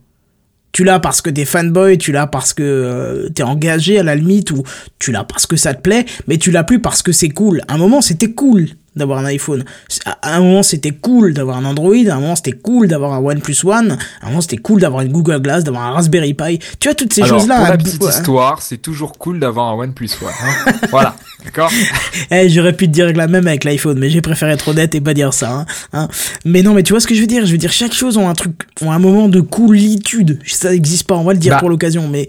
B: Tu l'as parce que t'es fanboy, tu l'as parce que euh, t'es engagé à la limite, ou tu l'as parce que ça te plaît, mais tu l'as plus parce que c'est cool. À un moment, c'était cool d'avoir un iPhone. À un moment, c'était cool d'avoir un Android, à un moment, c'était cool d'avoir un OnePlus One, à un moment, c'était cool d'avoir une Google Glass, d'avoir un Raspberry Pi. Tu vois, toutes ces choses-là.
A: Pour la petite histoire, c'est toujours cool d'avoir un OnePlus One. Hein (laughs) voilà. D'accord (laughs)
B: Eh, j'aurais pu te dire la même avec l'iPhone, mais j'ai préféré être honnête et pas dire ça. Hein, hein. Mais non, mais tu vois ce que je veux dire? Je veux dire, chaque chose ont un truc, ont un moment de coolitude. Ça n'existe pas, on va le dire bah. pour l'occasion, mais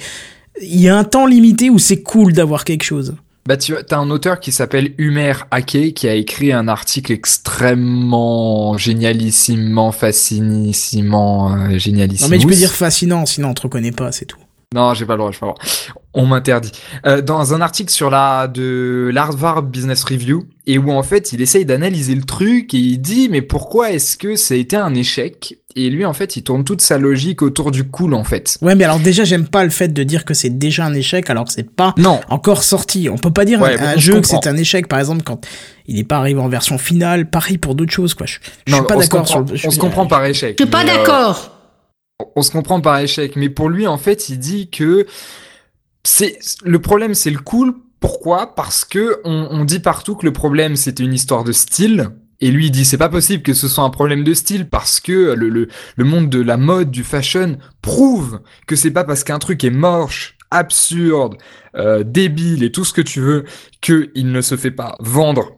B: il y a un temps limité où c'est cool d'avoir quelque chose.
A: Bah tu as un auteur qui s'appelle Humer Ake qui a écrit un article extrêmement génialissimement, fascinissimement, euh, génialissime.
B: Non mais tu peux dire fascinant, sinon on te reconnaît pas, c'est tout.
A: Non, j'ai pas le droit, je pas le droit. On m'interdit. Euh, dans un article sur la de l'Harvard Business Review et où en fait il essaye d'analyser le truc et il dit mais pourquoi est-ce que ça a été un échec? Et lui en fait il tourne toute sa logique autour du cool en fait.
B: Ouais mais alors déjà j'aime pas le fait de dire que c'est déjà un échec alors que c'est pas non. encore sorti. On peut pas dire un, jeu que c'est un échec par exemple quand il est pas arrivé en version finale. Pareil pour d'autres choses quoi. Je, je suis pas d'accord sur.
A: on se comprend par échec.
C: Je suis pas euh, d'accord
A: on se comprend par échec, mais pour lui, en fait, il dit que c'est le problème, c'est le cool. Pourquoi? Parce que on, dit partout que le problème, c'était une histoire de style. Et lui, il dit c'est pas possible que ce soit un problème de style parce que le, le, monde de la mode, du fashion prouve que c'est pas parce qu'un truc est moche, absurde, euh, débile et tout ce que tu veux qu'il ne se fait pas vendre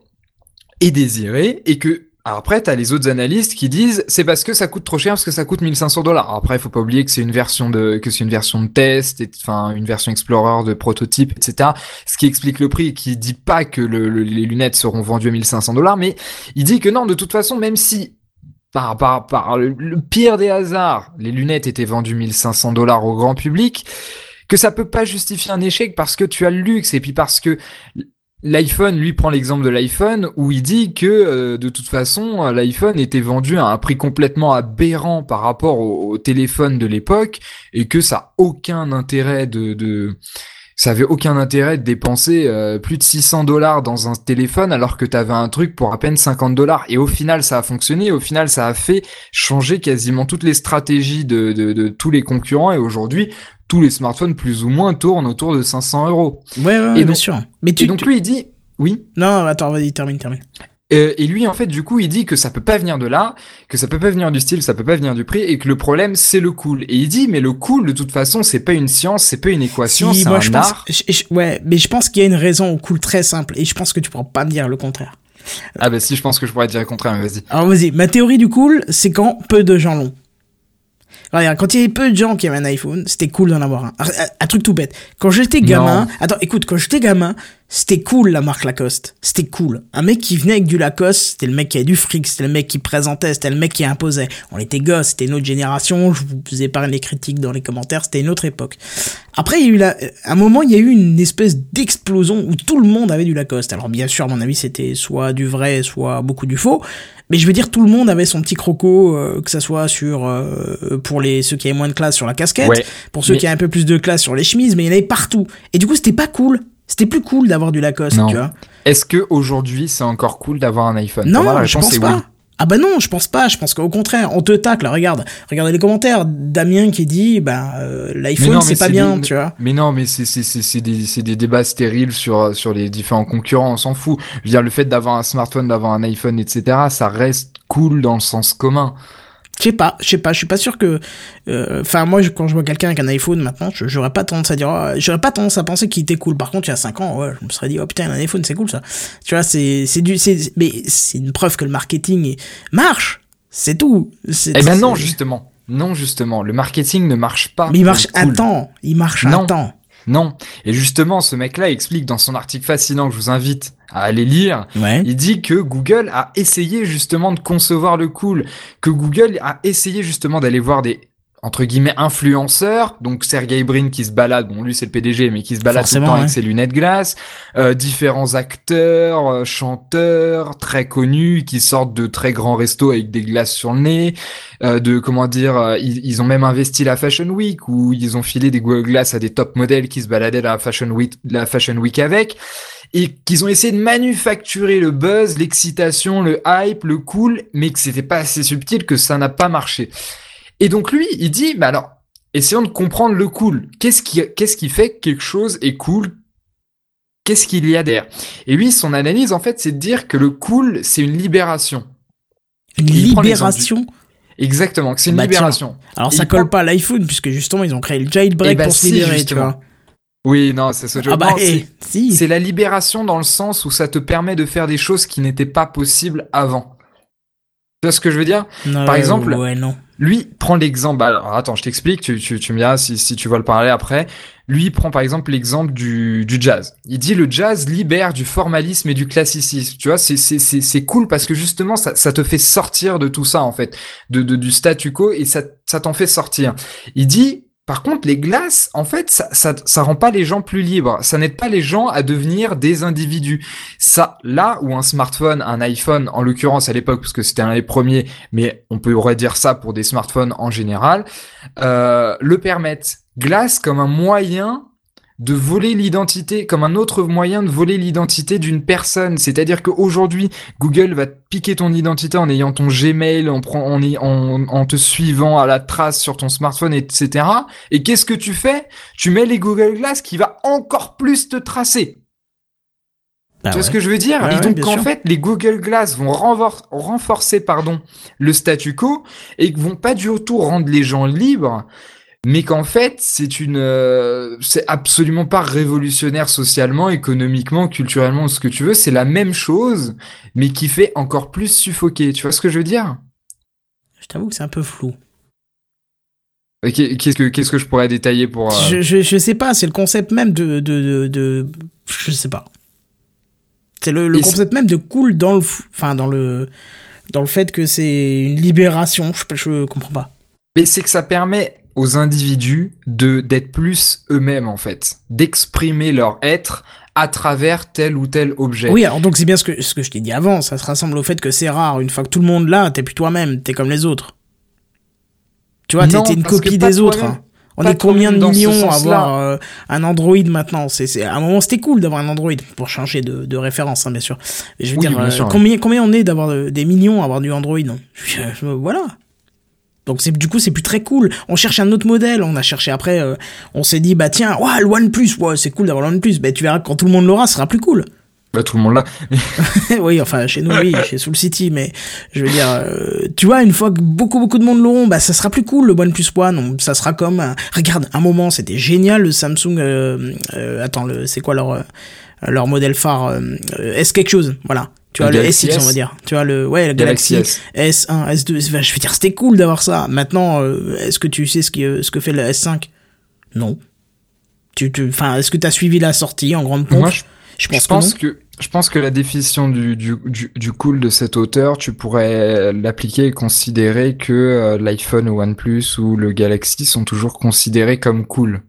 A: et désirer et que alors après, t'as les autres analystes qui disent c'est parce que ça coûte trop cher parce que ça coûte 1500 dollars. Après, il faut pas oublier que c'est une version de que c'est une version de test, enfin une version Explorer de prototype, etc. Ce qui explique le prix, qui dit pas que le, les lunettes seront vendues à 1500 dollars, mais il dit que non, de toute façon, même si par, par, par le, le pire des hasards, les lunettes étaient vendues 1500 dollars au grand public, que ça peut pas justifier un échec parce que tu as le luxe et puis parce que L'iPhone, lui, prend l'exemple de l'iPhone où il dit que euh, de toute façon, l'iPhone était vendu à un prix complètement aberrant par rapport au, téléphone de l'époque et que ça a aucun intérêt de, de ça avait aucun intérêt de dépenser euh, plus de 600 dollars dans un téléphone alors que tu avais un truc pour à peine 50 dollars. Et au final, ça a fonctionné. Au final, ça a fait changer quasiment toutes les stratégies de, de, de tous les concurrents. Et aujourd'hui, tous les smartphones plus ou moins tournent autour de 500 euros.
B: Ouais, ouais, et bien sûr.
A: Mais tu, et donc lui, il dit, oui.
B: Non, attends, vas-y, termine, termine.
A: Euh, et lui, en fait, du coup, il dit que ça peut pas venir de là, que ça peut pas venir du style, ça peut pas venir du prix, et que le problème, c'est le cool. Et il dit, mais le cool, de toute façon, c'est pas une science, c'est pas une équation,
B: Si,
A: c'est un
B: je pense,
A: art.
B: je- je- ouais, mais je pense qu'il y a une raison au cool très simple, et je pense que tu pourras pas me dire le contraire.
A: Ah bah si, je pense que je pourrais dire le contraire, mais vas-y.
B: Alors vas-y, ma théorie du cool, c'est quand peu de gens l'ont. Regarde, quand il y avait peu de gens qui avaient un iPhone, c'était cool d'en avoir un. Un, un truc tout bête. Quand j'étais gamin,
A: Non.
B: attends, écoute, quand j'étais gamin, c'était cool la marque Lacoste. C'était cool. Un mec qui venait avec du Lacoste, c'était le mec qui avait du fric, c'était le mec qui présentait, c'était le mec qui imposait. On était gosses, c'était une autre génération, je vous épargne les critiques dans les commentaires, c'était une autre époque. Après, il y a eu la, à un moment, il y a eu une espèce d'explosion où tout le monde avait du Lacoste. Alors bien sûr, à mon avis, c'était soit du vrai, soit beaucoup du faux. Mais je veux dire, tout le monde avait son petit croco, euh, que ça soit sur euh, pour les ceux qui avaient moins de classe sur la casquette,
A: Ouais.
B: pour ceux
A: Mais-
B: qui avaient un peu plus de classe sur les chemises, mais il y en avait partout. Et du coup, c'était pas cool. C'était plus cool d'avoir du Lacoste,
A: Non.
B: tu vois.
A: Est-ce que aujourd'hui c'est encore cool d'avoir un iPhone
B: Non,
A: moi,
B: je pense pas.
A: oui.
B: Ah bah non, je pense pas. Je pense qu'au contraire, on te tacle. Regarde, regardez les commentaires. Damien qui dit, bah euh, l'iPhone c'est pas bien,
A: des-
B: tu vois.
A: Mais non, mais c'est c'est c'est c'est des c'est des débats stériles sur sur les différents concurrents, on s'en fout. Je veux dire le fait d'avoir un smartphone, d'avoir un iPhone, etc. Ça reste cool dans le sens commun.
B: Je sais pas, je sais pas, je suis pas sûr que. euh, Enfin, moi, je- quand je vois quelqu'un avec un iPhone maintenant, j'aurais pas tendance à dire, oh, j'aurais pas tendance à penser qu'il était cool. Par contre, il y a 5 ans, ouais, je me serais dit, oh putain, un iPhone, c'est cool ça. Tu vois, c'est c'est du, c'est, mais c'est une preuve que le marketing marche. C'est tout.
A: Eh ben non, justement. Non, justement. Le marketing ne marche pas.
B: Mais il marche un
A: cool.
B: temps. Il marche un
A: Non.
B: temps.
A: Non. Et justement, ce mec-là explique dans son article fascinant que je vous invite à aller lire.
B: Ouais.
A: Il dit que Google a essayé justement de concevoir le cool, que Google a essayé justement d'aller voir des entre guillemets influenceurs, donc Sergey Brin qui se balade, bon lui c'est le PDG mais qui se balade tout le temps
B: ouais.
A: avec ses lunettes glaces, euh, différents acteurs, euh, chanteurs très connus qui sortent de très grands restos avec des glaces sur le nez, euh, de comment dire, euh, ils, ils ont même investi la Fashion Week où ils ont filé des Glass à des top modèles qui se baladaient la Fashion Week, la Fashion Week avec et qu'ils ont essayé de manufacturer le buzz, l'excitation, le hype, le cool, mais que c'était pas assez subtil, que ça n'a pas marché. Et donc lui, il dit, bah alors, essayons de comprendre le cool. Qu'est-ce qui, qu'est-ce qui fait que quelque chose est cool? Qu'est-ce qu'il y a derrière? Et lui, son analyse, en fait, c'est de dire que le cool, c'est une libération.
B: Une libération?
A: Exactement, que c'est une
B: Bah, tiens.
A: libération.
B: Alors
A: Et
B: ça colle
A: prend-
B: pas à l'iPhone puisque justement ils ont créé le jailbreak
A: Eh bah
B: pour se tu vois.
A: Oui, non, c'est ce que je
B: Ah bah
A: c'est-
B: eh, si.
A: C'est la libération dans le sens où ça te permet de faire des choses qui n'étaient pas possibles avant. Tu vois ce que je veux dire?
B: Non,
A: par exemple,
B: Ouais, non.
A: Lui prend l'exemple. Alors attends, je t'explique. Tu, tu, tu me diras si, si tu vois le parler après. Lui prend par exemple l'exemple du, du jazz. Il dit le jazz libère du formalisme et du classicisme. Tu vois, c'est c'est c'est c'est cool parce que justement ça ça te fait sortir de tout ça en fait, de, de du statu quo et ça ça t'en fait sortir. Il dit par contre, les glaces, en fait, ça, ça, ça rend pas les gens plus libres. Ça n'aide pas les gens à devenir des individus. Ça, là où un smartphone, un iPhone, en l'occurrence à l'époque, parce que c'était un des premiers, mais on peut aurait dire ça pour des smartphones en général, euh, le permettent. Glace comme un moyen de voler l'identité, comme un autre moyen de voler l'identité d'une personne. C'est-à-dire qu'aujourd'hui, Google va piquer ton identité en ayant ton Gmail, en, prend- en, ay- en, en te suivant à la trace sur ton smartphone, etc. Et qu'est-ce que tu fais? Tu mets les Google Glass qui va encore plus te tracer.
B: Bah
A: tu vois
B: ouais.
A: ce que je veux dire? Et donc en
B: sûr.
A: fait, les Google Glass vont renfor- renforcer pardon le statu quo et vont pas du tout rendre les gens libres, mais qu'en fait c'est une euh, c'est absolument pas révolutionnaire socialement, économiquement, culturellement, ce que tu veux. C'est la même chose, mais qui fait encore plus suffoquer. Tu vois ce que je veux dire?
B: Je t'avoue que c'est un peu flou.
A: Qu'est-ce que qu'est-ce que je pourrais détailler pour euh,
B: Je, je, je sais pas, c'est le concept même de, de, de, de- je sais pas. C'est le, le concept même de cool dans le, enfin dans le, dans le fait que c'est une libération. Je, je comprends pas.
A: Mais c'est que ça permet aux individus de d'être plus eux-mêmes en fait, d'exprimer leur être à travers tel ou tel objet.
B: Oui, alors donc c'est bien ce que, ce que je t'ai dit avant. Ça se rassemble au fait que c'est rare. Une fois que tout le monde l'a, t'es plus toi-même. T'es comme les autres. Tu vois, t'es une copie des autres. hein. On est combien de millions à avoir euh, un Android maintenant? C'est c'est à un moment c'était cool d'avoir un Android pour changer de, de référence, hein, bien sûr. Je veux
A: Oui,
B: dire, euh, combien combien on est d'avoir euh, des millions à avoir du Android (laughs) Voilà. Donc c'est du coup c'est plus très cool. On cherche un autre modèle. On a cherché après. euh, on s'est dit bah tiens, ouais, le OnePlus, ouais, c'est cool d'avoir le OnePlus. Bah tu verras quand tout le monde l'aura, ce sera plus cool.
A: cas, tout le monde l'a. (laughs)
B: oui, enfin, chez nous, oui, chez Soul City, mais je veux dire, euh, tu vois, une fois que beaucoup, beaucoup de monde l'auront, bah, ça sera plus cool, le OnePlus One. Ça sera comme, euh, regarde, un moment, c'était génial, le Samsung, euh, euh attends, le, c'est quoi leur, leur modèle phare, S quelque chose, voilà. Tu vois, le, S6, on va dire. Tu vois, le, ouais, le Galaxy, S. 1 S2, je veux dire, c'était cool d'avoir ça. Maintenant, est-ce que tu sais ce, qui, ce que fait le S5? Non. Tu, tu, enfin, est-ce que tu as suivi la sortie en grande pompe?
A: Je pense, que, je pense que la définition du, du, du, cool de cet auteur, tu pourrais l'appliquer et considérer que euh, l'iPhone ou OnePlus ou le Galaxy sont toujours considérés comme cool.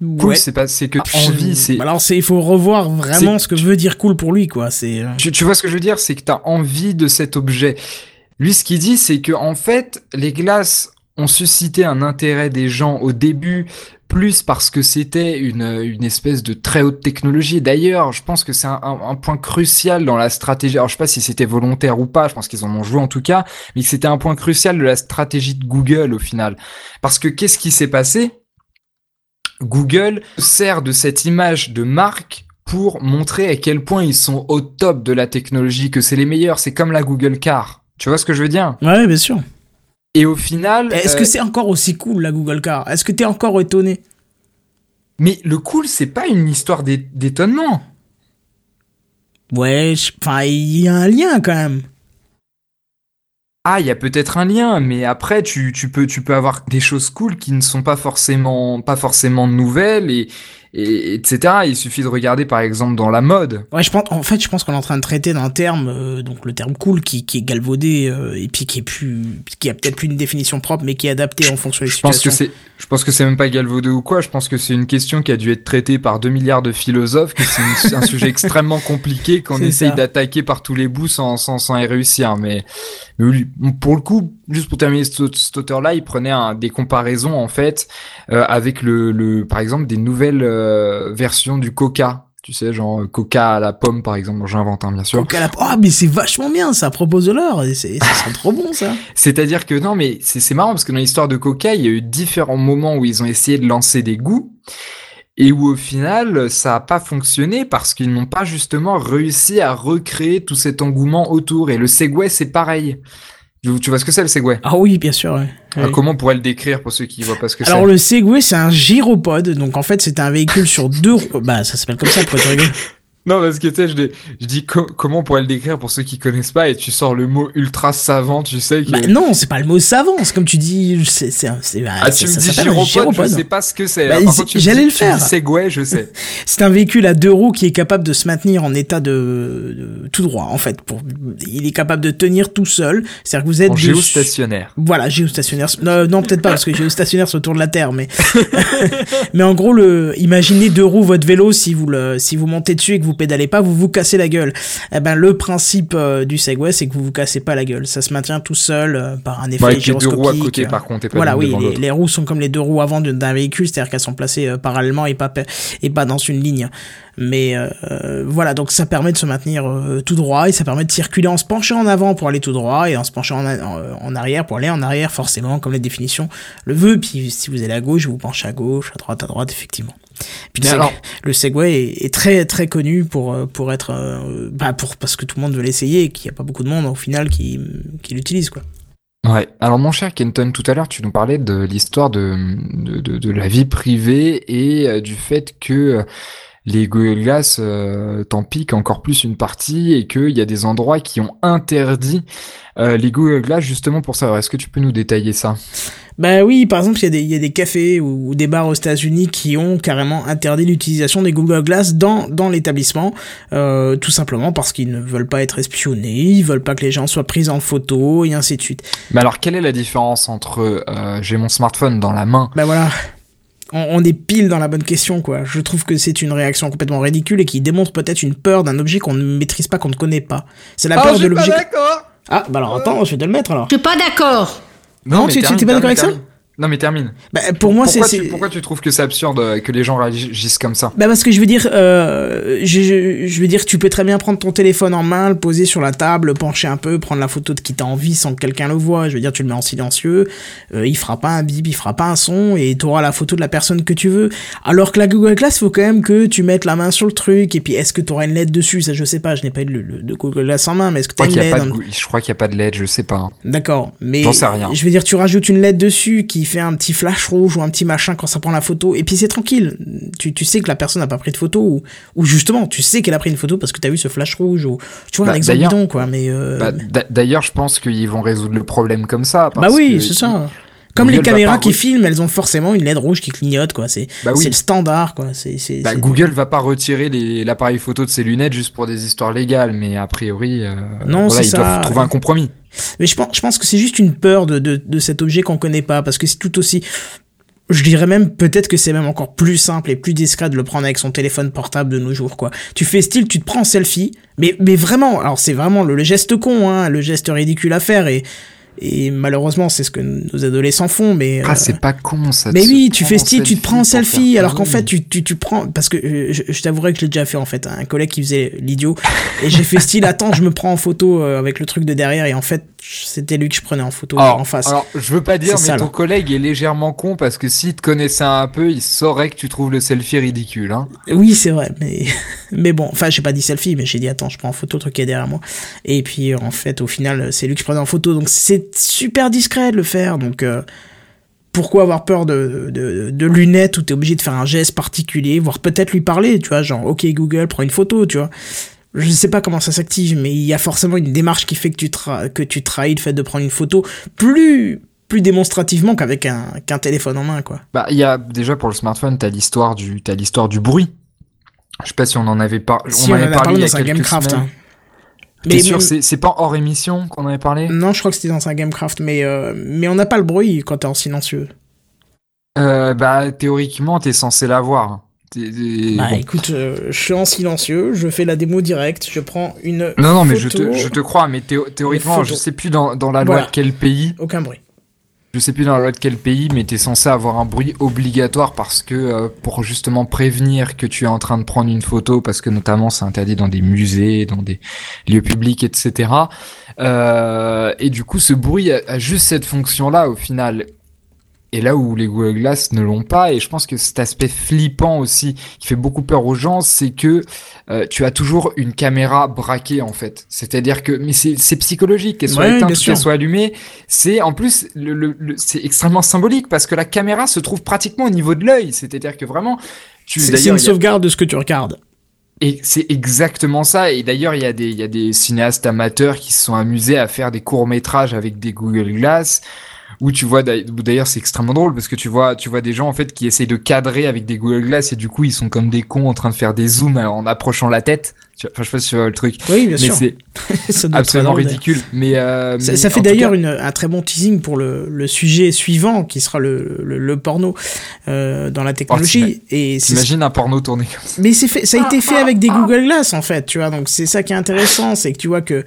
A: Cool, c'est pas, c'est que
B: ah,
A: envie, c'est.
B: Alors c'est, il faut revoir vraiment ce que je veux dire cool pour lui, quoi. C'est. Euh.
A: Tu, tu vois ce que je veux dire, c'est que t'as envie de cet objet. Lui, ce qu'il dit, c'est que en fait, les glaces ont suscité un intérêt des gens au début plus parce que c'était une, une espèce de très haute technologie. D'ailleurs, je pense que c'est un, un, point crucial dans la stratégie. Alors, je sais pas si c'était volontaire ou pas. Je pense qu'ils en ont joué en tout cas, mais c'était un point crucial de la stratégie de Google au final. Parce que qu'est-ce qui s'est passé? Google sert de cette image de marque pour montrer à quel point ils sont au top de la technologie, que c'est les meilleurs. C'est comme la Google Car. Tu vois ce que je veux dire?
B: Ouais, bien sûr.
A: Et au final.
B: Est-ce que euh, c'est encore aussi cool la Google Car? Est-ce que t'es encore étonné?
A: Mais le cool, c'est pas une histoire d'étonnement.
B: Ouais, enfin, il y a un lien quand même.
A: Ah, il y a peut-être un lien, mais après tu, tu peux tu peux avoir des choses cool qui ne sont pas forcément pas forcément nouvelles et et etc. Il suffit de regarder par exemple dans la mode.
B: Ouais, je pense en fait je pense qu'on est en train de traiter d'un terme euh, donc le terme cool qui, qui est galvaudé euh, et puis qui est plus qui a peut-être plus une définition propre mais qui est adapté en fonction des
A: je
B: situations.
A: Pense que c'est je pense que c'est même pas galvaudé ou quoi, je pense que c'est une question qui a dû être traitée par 2 milliards de philosophes que c'est un sujet (laughs) extrêmement compliqué qu'on essaye d'attaquer par tous les bouts sans sans sans y réussir mais, mais pour le coup juste pour terminer cet, auteur-là, il prenait un, des comparaisons en fait euh, avec le, le, par exemple, des nouvelles euh, versions du Coca. Tu sais, genre euh, Coca à la pomme, par exemple. J'invente, un bien sûr.
B: Coca à la pomme. Ah, mais c'est vachement bien, ça propose de l'or. C'est, trop bon, ça. (laughs)
A: C'est-à-dire que non, mais c'est, marrant parce que dans l'histoire de Coca, il y a eu différents moments où ils ont essayé de lancer des goûts et où au final ça a pas fonctionné parce qu'ils n'ont pas justement réussi à recréer tout cet engouement autour et le Segway c'est pareil tu vois ce que c'est le Segway?
B: Ah oui, bien sûr.
A: Ah, comment on pourrait le décrire pour ceux qui voient pas ce que c'est
B: Alors le Segway, c'est un gyropode. Donc en fait, c'est un véhicule sur deux. Bah, ça s'appelle comme ça. Pourquoi tu rigoles?
A: Non, parce que tu sais, je dis, je dis comment on pourrait le décrire pour ceux qui connaissent pas et tu sors le mot ultra savant, tu sais. Que...
B: Bah non, c'est pas le mot savant, c'est comme tu dis, c'est, c'est,
A: c'est ah, tu me dis gyropode, je sais pas ce que c'est.
B: Bah, j'allais le faire.
A: Segway, je sais. (laughs)
B: c'est un véhicule à deux roues qui est capable de se maintenir en état de, tout droit, en fait. Pour, il est capable de tenir tout seul. C'est-à-dire que vous êtes en
A: géostationnaire.
B: Voilà, géostationnaire. Non, non peut-être pas parce que géostationnaire c'est autour de la Terre, mais (laughs) (laughs) mais en gros, le, imaginez deux roues votre vélo si vous le, si vous montez dessus et que vous pédalez pas, vous vous cassez la gueule. Eh ben le principe euh, du Segway, c'est que vous vous cassez pas la gueule. Ça se maintient tout seul euh, par un effet gyroscopique. Les deux roues à côté,
A: par contre.
B: voilà, oui, les, roues sont comme les deux roues avant d'un véhicule, c'est-à-dire qu'elles sont placées euh, parallèlement et pas et pas dans une ligne. Mais voilà, donc ça permet de se maintenir tout droit et ça permet de circuler en se penchant en avant pour aller tout droit et en se penchant en, en, arrière pour aller en arrière, forcément, comme la définition le veut. Puis si vous allez à gauche, vous penchez à gauche, à droite, à droite, effectivement. Puis le, alors, le Segway est, très très connu pour euh, pour être euh, bah pour parce que tout le monde veut l'essayer et qu'il n'y a pas beaucoup de monde au final qui qui l'utilise quoi.
A: Ouais. Alors mon cher Kenton, tout à l'heure tu nous parlais de l'histoire de, de, de, de la vie privée et euh, du fait que les Google Glass t'en piquent encore plus une partie et qu'il y a des endroits qui ont interdit les Google Glass justement pour ça. Est-ce que tu peux nous détailler ça?
B: Bah oui, par exemple, il y, y, a des cafés ou, des bars aux États-Unis qui ont carrément interdit l'utilisation des Google Glass dans, dans l'établissement, euh, tout simplement parce qu'ils ne veulent pas être espionnés, ils veulent pas que les gens soient pris en photo et ainsi de suite.
A: Mais alors, quelle est la différence entre euh, j'ai mon smartphone dans la main?
B: Bah voilà. On, est pile dans la bonne question, quoi. Je trouve que c'est une réaction complètement ridicule et qui démontre peut-être une peur d'un objet qu'on ne maîtrise pas, qu'on ne connaît pas. C'est la
A: oh,
B: peur de l'objet.
A: d'accord
B: Ah, bah alors attends, je vais te le mettre alors.
C: Je suis pas d'accord.
B: Non, tu, tu pas d'accord avec ça
A: Non mais termine.
B: Bah, pour moi, c'est
A: pourquoi,
B: c'est-
A: tu, pourquoi tu trouves que c'est absurde euh, que les gens réagissent comme ça
B: Bah parce que je veux dire, euh, je, veux dire, tu peux très bien prendre ton téléphone en main, le poser sur la table, le pencher un peu, prendre la photo de qui t'as envie sans que quelqu'un le voit. Je veux dire, tu le mets en silencieux, euh, il fera pas un bip, il fera pas un son, et tu auras la photo de la personne que tu veux. Alors que la Google Glass, faut quand même que tu mettes la main sur le truc, et puis est-ce que tu auras une lettre dessus? Ça, je sais pas, je n'ai pas eu de Google Glass en main, mais est-ce que
A: crois
B: une
A: qu'il y a
B: lettre
A: de, je crois qu'il y a pas de LED, je sais pas.
B: D'accord, mais
A: J'en sais rien.
B: je veux dire, tu rajoutes une lettre dessus qui fait un petit flash rouge ou un petit machin quand ça prend la photo, et puis c'est tranquille. Tu, tu sais que la personne n'a pas pris de photo, ou, ou justement, tu sais qu'elle a pris une photo parce que t'as vu ce flash rouge, ou tu vois,
A: Bah,
B: un exemple bidon, quoi, mais... euh,
A: Bah, d'a- D'ailleurs, je pense qu'ils vont résoudre le problème comme ça.
B: bah oui, c'est ça. Comme les
A: Google
B: caméras qui filment, elles ont forcément une LED rouge qui clignote, quoi. C'est
A: Bah oui.
B: le standard, quoi. C'est c'est-
A: Bah, Google va pas retirer l'appareil photo de ses lunettes juste pour des histoires légales, mais a priori, euh,
B: Non,
A: voilà, ils
B: ça.
A: doivent trouver un compromis.
B: Mais je pense, je que c'est juste une peur de, de, de cet objet qu'on connaît pas, parce que c'est tout aussi. Je dirais même peut-être que c'est même encore plus simple et plus discret de le prendre avec son téléphone portable de nos jours, quoi. Tu fais style, tu te prends en selfie, mais mais vraiment, alors c'est vraiment le, le geste con, hein, le geste ridicule à faire et et malheureusement c'est ce que nos adolescents font, mais
A: Ah,
B: euh,
A: c'est pas con ça.
B: mais oui, tu fais style, tu te prends en selfie,
A: faire
B: alors qu'en
A: oui.
B: fait, tu, tu, tu prends, parce que euh, je, je t'avouerai que je l'ai déjà fait en fait, un collègue qui faisait l'idiot, et j'ai fait style, attends, je me prends en photo euh, avec le truc de derrière, et en fait, c'était lui que je prenais en photo
A: Alors,
B: en face.
A: alors, je veux pas dire, mais
B: ça,
A: ton
B: là.
A: collègue est légèrement con parce que s'il te connaissait un peu, il saurait que tu trouves le selfie ridicule. Hein.
B: Oui, c'est vrai, mais, (laughs) mais bon, enfin, j'ai pas dit selfie, mais j'ai dit, attends, je prends en photo le truc qui est derrière moi. Et puis, en fait, au final, c'est lui que je prenais en photo, donc c'est super discret de le faire, donc, euh, pourquoi avoir peur de, de, de lunettes où t'es obligé de faire un geste particulier, voire peut-être lui parler, tu vois, genre, ok Google, prends une photo, tu vois. Je sais pas comment ça s'active, mais il y a forcément une démarche qui fait que tu, tra que tu trahis le fait de prendre une photo plus, plus démonstrativement qu'avec un, qu'un téléphone en main, quoi.
A: Bah, il y a déjà pour le smartphone, t'as l'histoire du, t'as l'histoire du bruit. Je sais pas si on en avait pas,
B: Si
A: on
B: on
A: avait parlé
B: parlé
A: il y a
B: dans un
A: quelques
B: Gamecraft,
A: semaines.
B: hein.
A: T'es sûr,
B: mais-
A: c'est pas hors émission qu'on avait parlé?
B: Non, je crois que c'était dans un Gamecraft, mais, euh, mais on n'a pas le bruit quand t'es en silencieux.
A: euh, Bah, théoriquement, t'es censé l'avoir.
B: Bah
A: bon.
B: écoute, euh, je suis en silencieux, je fais la démo directe, je prends une.
A: Non, non, mais je te, je te crois, mais théo- théoriquement, je sais plus dans, dans la loi de quel pays,
B: Aucun bruit.
A: Je sais plus dans la loi de quel pays, mais t'es censé avoir un bruit obligatoire parce que, euh, pour justement prévenir que tu es en train de prendre une photo, parce que notamment c'est interdit dans des musées, dans des lieux publics, etc. Euh, et du coup, ce bruit a, a juste cette fonction-là au final. Et là où les Google Glass ne l'ont pas, et je pense que cet aspect flippant aussi, qui fait beaucoup peur aux gens, c'est que euh, tu as toujours une caméra braquée en fait. C'est-à-dire que, mais c'est psychologique, qu'elle soit
B: Ouais,
A: éteinte qu'elle soit allumée. C'est en plus, le, le- le- c'est extrêmement symbolique parce que la caméra se trouve pratiquement au niveau de l'œil. C'est-à-dire que vraiment, tu
B: C'est une
A: a-
B: sauvegarde de ce que tu regardes.
A: et c'est exactement ça. Et d'ailleurs, il y a des, il y a des cinéastes amateurs qui se sont amusés à faire des courts métrages avec des Google Glass. Où tu vois, d'ailleurs c'est extrêmement drôle parce que tu vois, tu vois des gens en fait qui essayent de cadrer avec des Google Glass et du coup ils sont comme des cons en train de faire des zooms en approchant la tête. Enfin, je sais pas si tu vois le truc,
B: Oui, bien
A: mais c'est (laughs) absolument ridicule. Mais euh,
B: Ça,
A: mais
B: ça fait d'ailleurs
A: cas-
B: un très bon teasing pour le, le sujet suivant, qui sera le, le, le porno euh, dans la technologie. et c'est
A: T'imagines un porno tourné comme ça
B: Mais c'est fait, ça a été fait avec des Google Glass en fait, tu vois. Donc c'est ça qui est intéressant, c'est que tu vois que euh,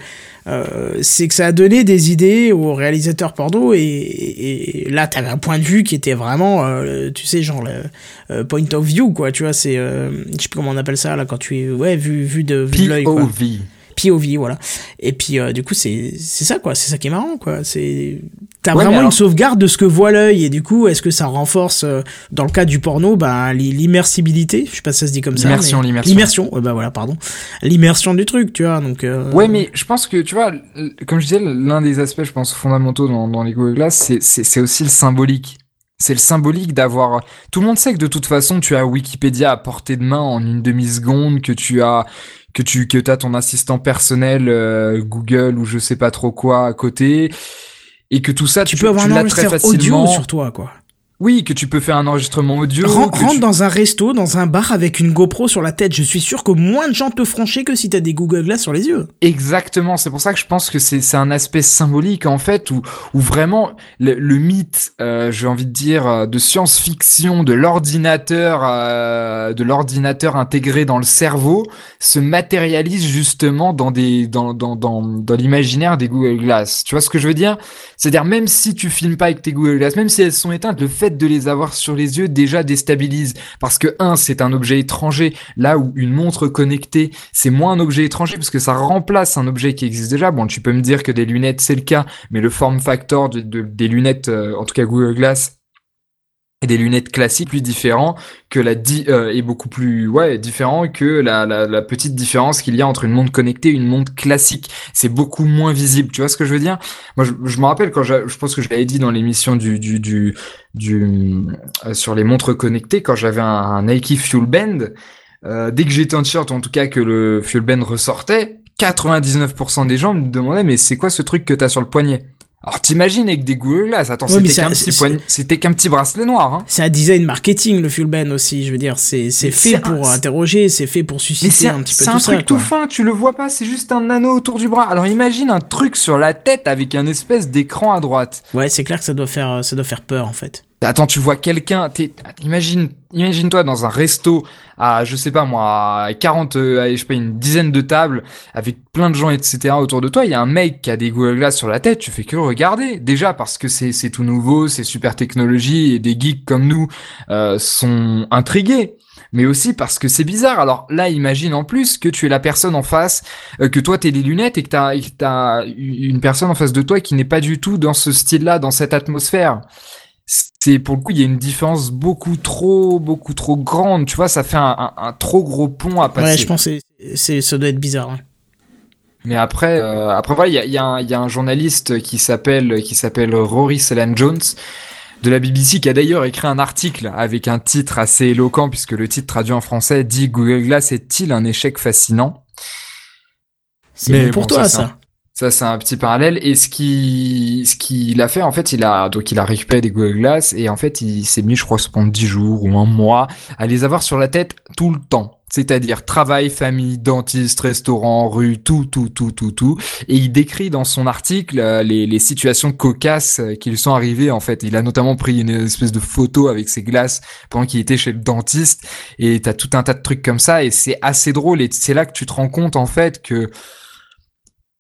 B: c'est que ça a donné des idées aux réalisateurs porno et, et, et là t'avais un point de vue qui était vraiment, euh, tu sais, genre le euh, point of view quoi. Tu vois, c'est, euh, je sais plus comment on appelle ça là quand tu es, ouais, vu vu de vu de l'œil.
A: POV.
B: POV, voilà. Et puis euh, du coup c'est c'est ça quoi, c'est ça qui est marrant quoi. C'est t'as
A: Ouais,
B: vraiment
A: alors-
B: une sauvegarde de ce que voit l'œil et du coup est-ce que ça renforce euh, dans le cas du porno l'i- l'immersibilité, je sais pas si ça se dit comme ça.
A: L'immersion,
B: mais-
A: l'immersion.
B: L'immersion, ouais, bah voilà pardon, l'immersion du truc, tu vois donc. euh,
A: Ouais, mais je pense que, tu vois, comme je disais, l'un des aspects, je pense, fondamentaux dans, dans les Google Glass, c'est, c'est, c'est aussi le symbolique. C'est le symbolique d'avoir... Tout le monde sait que de toute façon, tu as Wikipédia à portée de main en une demi-seconde, que tu as que tu que as ton assistant personnel euh, Google ou je sais pas trop quoi à côté et que tout ça
B: tu peux avoir
A: tu
B: un enregistreur audio sur toi quoi.
A: Oui, que tu peux faire un enregistrement audio.
B: Ren- rentre
A: tu-
B: dans un resto, dans un bar avec une GoPro sur la tête. Je suis sûr que moins de gens te franchir que si t'as des Google Glass sur les yeux.
A: Exactement, c'est pour ça que je pense que c'est un aspect symbolique en fait où où vraiment le, le mythe, euh, j'ai envie de dire euh, de science-fiction, de l'ordinateur, euh, de l'ordinateur intégré dans le cerveau, se matérialise justement dans des dans dans dans, dans l'imaginaire des Google Glass. Tu vois ce que je veux dire? C'est-à-dire même si tu filmes pas avec tes Google Glass, même si elles sont éteintes, le fait de les avoir sur les yeux déjà déstabilise parce que un, c'est un objet étranger, là où une montre connectée, c'est moins un objet étranger parce que ça remplace un objet qui existe déjà. Bon, tu peux me dire que des lunettes, c'est le cas, mais le form factor de, de- des lunettes, euh, en tout cas Google Glass, et des lunettes classiques, plus différent que la di euh, est beaucoup plus ouais différent que la, la, la petite différence qu'il y a entre une montre connectée et une montre classique. C'est beaucoup moins visible. Tu vois ce que je veux dire? Moi, je, je me rappelle quand j'a- je pense que je l'avais dit dans l'émission du du du, du euh, sur les montres connectées quand j'avais un, un Nike Fuel Band. Euh, dès que j'étais en t-shirt, en tout cas que le Fuel Band ressortait, 99% des gens me demandaient mais c'est quoi ce truc que t'as sur le poignet? Alors t'imagines avec des Google Glass, attends,
B: Ouais,
A: c'était qu'un
B: c'est-
A: petit
B: c'est-
A: poignet, c'était qu'un petit bracelet noir. Hein.
B: C'est un design marketing, le Fuel Band aussi. Je veux dire, c'est c'est fait
A: c'est un-
B: pour interroger, c'est fait pour susciter
A: c'est
B: un petit peu
A: c'est
B: tout
A: un
B: ça.
A: truc tout fin, tu le vois pas, c'est juste un anneau autour du bras. Alors imagine un truc sur la tête avec un espèce d'écran à droite.
B: Ouais, c'est clair que ça doit faire ça doit faire peur en fait.
A: Attends, tu vois quelqu'un, imagine, imagine-toi dans un resto à, je sais pas moi, à 40, euh, je sais pas, une dizaine de tables, avec plein de gens, etc. autour de toi, il y a un mec qui a des Google Glass sur la tête, tu fais que regarder. Déjà parce que c'est, c'est tout nouveau, c'est super technologie, et des geeks comme nous, euh, sont intrigués. Mais aussi parce que c'est bizarre. Alors là, imagine en plus que tu es la personne en face, euh, que toi t'es les lunettes et que t'as, et que t'as une personne en face de toi qui n'est pas du tout dans ce style-là, dans cette atmosphère c'est pour le coup il y a une différence beaucoup trop beaucoup trop grande tu vois ça fait un, un- un trop gros pont à passer
B: Ouais, je pense que c'est- c'est ça doit être bizarre. hein.
A: mais après euh, après voilà il y a, il y, a un- il y a un journaliste qui s'appelle qui s'appelle Rory Selan Jones de la BBC qui a d'ailleurs écrit un article avec un titre assez éloquent puisque le titre traduit en français dit Google Glass est-il un échec fascinant?
B: C'est bon pour
A: bon,
B: toi
A: ça,
B: ça.
A: Ça, c'est un petit parallèle. Et ce qui, ce qu'il a fait, en fait, il a, donc, il a récupéré des Google Glass et en fait, il s'est mis, je crois, pendant 10 jours ou un mois à les avoir sur la tête tout le temps. C'est-à-dire travail, famille, dentiste, restaurant, rue, tout, tout, tout, tout, tout. Et il décrit dans son article euh, les, les situations cocasses euh, qui lui sont arrivées. En fait, il a notamment pris une espèce de photo avec ses glaces pendant qu'il était chez le dentiste. Et t'as tout un tas de trucs comme ça. Et c'est assez drôle. Et c'est là que tu te rends compte, en fait, que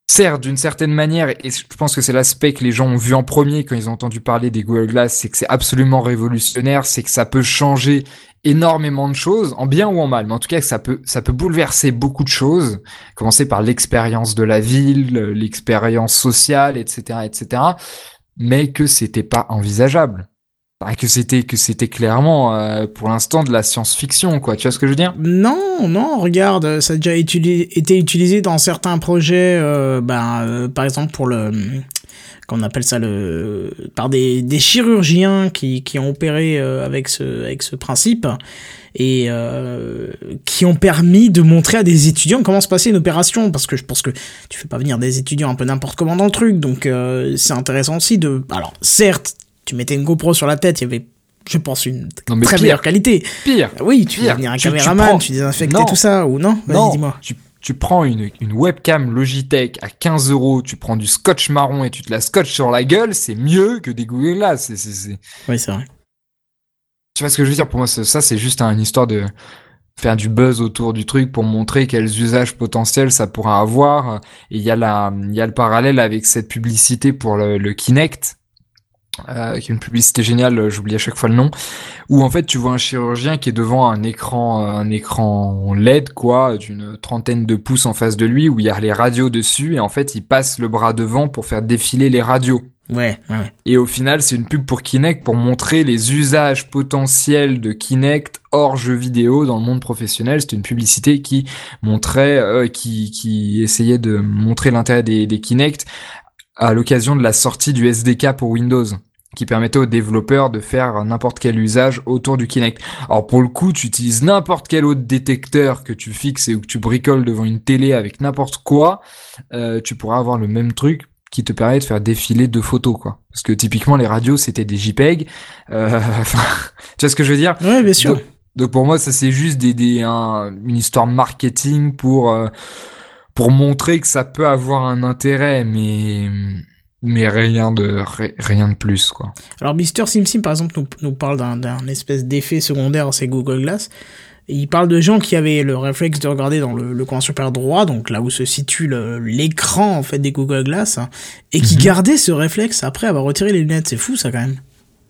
A: Certes, d'une certaine manière, et je pense que c'est l'aspect que les gens ont vu en premier quand ils ont entendu parler des Google Glass, c'est que c'est absolument révolutionnaire, c'est que ça peut changer énormément de choses, en bien ou en mal, mais en tout cas, ça peut, ça peut bouleverser beaucoup de choses, commencer par l'expérience de la ville, l'expérience sociale, etc., etc., mais que c'était pas envisageable. Enfin, que c'était clairement euh, pour l'instant de la science-fiction quoi. Tu vois ce que je veux dire?
B: Non, non, regarde, ça a déjà été utilisé dans certains projets, euh, euh, par exemple pour le, qu'on appelle ça le, par des, chirurgiens qui, ont opéré euh, avec ce, avec ce principe et euh, qui ont permis de montrer à des étudiants comment se passait une opération, parce que je pense que tu fais pas venir des étudiants un peu n'importe comment dans le truc, donc euh, c'est intéressant aussi de, alors certes, tu mettais une GoPro sur la tête, il y avait je pense une
A: Non,
B: très
A: pire.
B: meilleure qualité.
A: pire
B: Oui, tu
A: Pire,
B: fais venir un
A: tu- tu
B: caméraman,
A: prends-
B: tu, désinfectes
A: Non.
B: tout ça, ou non Vas-y,
A: Non,
B: dis-moi.
A: tu, tu prends une, une webcam Logitech à 15 euros, tu prends du scotch marron et tu te la scotches sur la gueule, c'est mieux que des Google Glass. C'est,
B: Oui, c'est vrai.
A: Tu vois ce que je veux dire? Pour moi, ça, c'est juste une histoire de faire du buzz autour du truc pour montrer quels usages potentiels ça pourra avoir. Et il y a la, il y a le parallèle avec cette publicité pour le, le Kinect. Euh, qui est une publicité géniale, j'oublie à chaque fois le nom, où en fait tu vois un chirurgien qui est devant un écran, un écran LED quoi, d'une trentaine de pouces en face de lui, où il y a les radios dessus, et en fait il passe le bras devant pour faire défiler les radios.
B: Ouais, ouais, ouais.
A: Et au final, c'est une pub pour Kinect pour montrer les usages potentiels de Kinect hors jeux vidéo dans le monde professionnel. C'était une publicité qui montrait, euh, qui, qui essayait de montrer l'intérêt des, des Kinect à l'occasion de la sortie du SDK pour Windows qui permettait aux développeurs de faire n'importe quel usage autour du Kinect. Alors pour le coup, tu utilises n'importe quel autre détecteur que tu fixes et ou que tu bricoles devant une télé avec n'importe quoi, euh, tu pourras avoir le même truc qui te permet de faire défiler deux photos, quoi. Parce que typiquement, les radios, c'était des JPEG. Euh, (laughs) tu vois ce que je veux dire?
B: Ouais, bien sûr.
A: Donc, donc pour moi, ça c'est juste des, des un, une histoire marketing pour euh, pour montrer que ça peut avoir un intérêt, mais mais rien de rien de plus quoi.
B: Alors Mister SimSim par exemple nous, nous parle d'un espèce d'effet secondaire c'est Google Glass. il parle de gens qui avaient le réflexe de regarder dans le, le coin supérieur droit, donc là où se situe l'écran en fait des Google Glass, hein, et qui mm -hmm. gardaient ce réflexe après avoir retiré les lunettes. C'est fou ça quand même.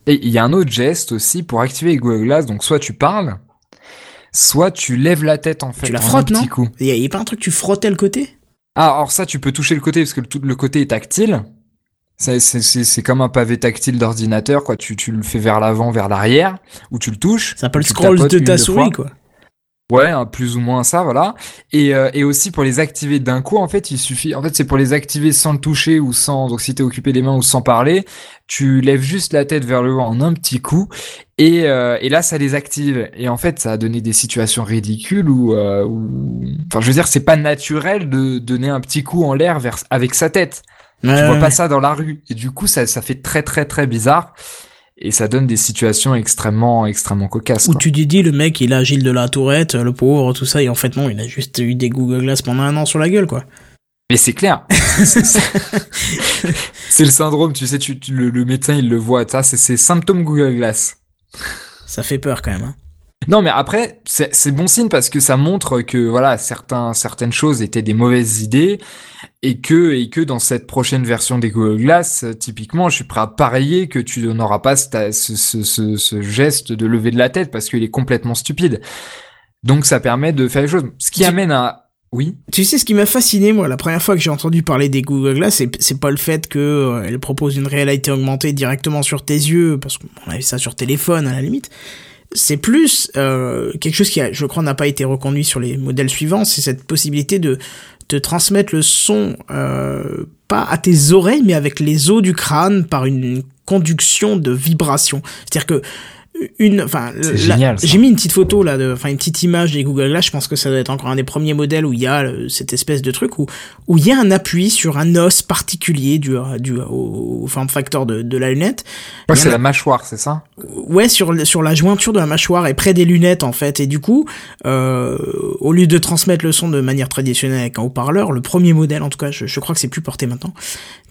A: Et il y a un autre geste aussi pour activer Google Glass. Donc soit tu parles, soit tu lèves la tête en fait.
B: Tu la frottes non? Il y, a pas un truc tu frottais le côté?
A: Ah alors ça tu peux toucher le côté parce que le, le côté est tactile. C'est comme un pavé tactile d'ordinateur, quoi. Tu, tu le fais vers l'avant, vers l'arrière, ou tu le touches.
B: Ça peut le scroll de ta souris, quoi.
A: Ouais, hein, plus ou moins ça, voilà. Et, euh, et aussi pour les activer d'un coup, en fait, il suffit. En fait, c'est pour les activer sans le toucher ou sans. Donc, si t'es occupé des mains ou sans parler, tu lèves juste la tête vers le haut en un petit coup, et, euh, et là, ça les active. Et en fait, ça a donné des situations ridicules où, euh, où... enfin, je veux dire, c'est pas naturel de donner un petit coup en l'air vers avec sa tête. Ouais. Tu vois pas ça dans la rue. Et du coup, ça, ça fait très, très, très bizarre. Et ça donne des situations extrêmement, extrêmement cocasses.
B: Où tu dis, dis, le mec, il a Gilles de la Tourette, le pauvre, tout ça, et en fait, non, il a juste eu des Google Glass pendant un an sur la gueule, quoi.
A: Mais c'est clair. (laughs) c'est le syndrome, tu sais, tu, tu le, le, médecin, il le voit, ça, c'est symptômes Google Glass.
B: Ça fait peur quand même, hein.
A: Non, mais après, c'est bon signe parce que ça montre que voilà, certains, certaines choses étaient des mauvaises idées et que, et que dans cette prochaine version des Google Glass, typiquement, je suis prêt à parier que tu n'auras pas ce, ce, ce, ce, geste de lever de la tête parce qu'il est complètement stupide. Donc ça permet de faire les choses. Ce qui tu... amène à oui?
B: Tu sais ce qui m'a fasciné moi la première fois que j'ai entendu parler des Google Glass, c'est pas le fait que euh, elle propose une réalité augmentée directement sur tes yeux parce qu'on avait ça sur téléphone à la limite c'est plus euh, quelque chose qui, je crois, n'a pas été reconduit sur les modèles suivants, c'est cette possibilité de te transmettre le son euh, pas à tes oreilles, mais avec les os du crâne par une conduction de vibration. C'est-à-dire que une enfin j'ai mis une petite photo là enfin une petite image des Google Glass. Je pense que ça doit être encore un des premiers modèles où il y a euh, cette espèce de truc où où il y a un appui sur un os particulier du du au, au form factor de, de la lunette.
A: Ouais, c'est la mâchoire c'est ça?
B: Ouais sur sur la jointure de la mâchoire et près des lunettes en fait. Et du coup euh, au lieu de transmettre le son de manière traditionnelle avec un haut-parleur le premier modèle en tout cas je, je crois que c'est plus porté maintenant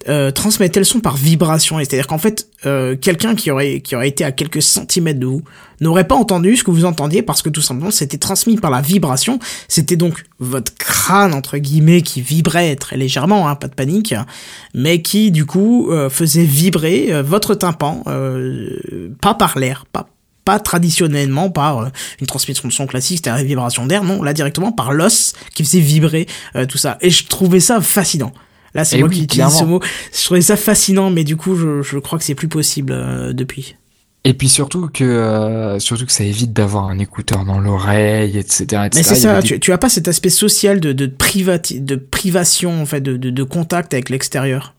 B: euh, transmettait le son par vibration. C'est à dire qu'en fait euh, quelqu'un qui aurait qui aurait été à quelques centimètres de vous n'aurait pas entendu ce que vous entendiez parce que tout simplement c'était transmis par la vibration. C'était donc votre crâne entre guillemets qui vibrait très légèrement, hein, pas de panique, mais qui du coup euh, faisait vibrer euh, votre tympan, euh, pas par l'air, pas pas traditionnellement par une transmission de son classique, c'était la vibration d'air, non, là directement par l'os qui faisait vibrer tout ça. Et je trouvais ça fascinant. Là, c'est moi oui, qui utilise ce mot. Je trouvais ça fascinant, mais du coup, je, je crois que c'est plus possible euh, depuis.
A: Et puis surtout que euh, surtout que ça évite d'avoir un écouteur dans l'oreille, etc., etc.
B: Mais c'est ça, des... tu, tu as pas cet aspect social de de, privati de privation en fait, de, de, de contact avec l'extérieur?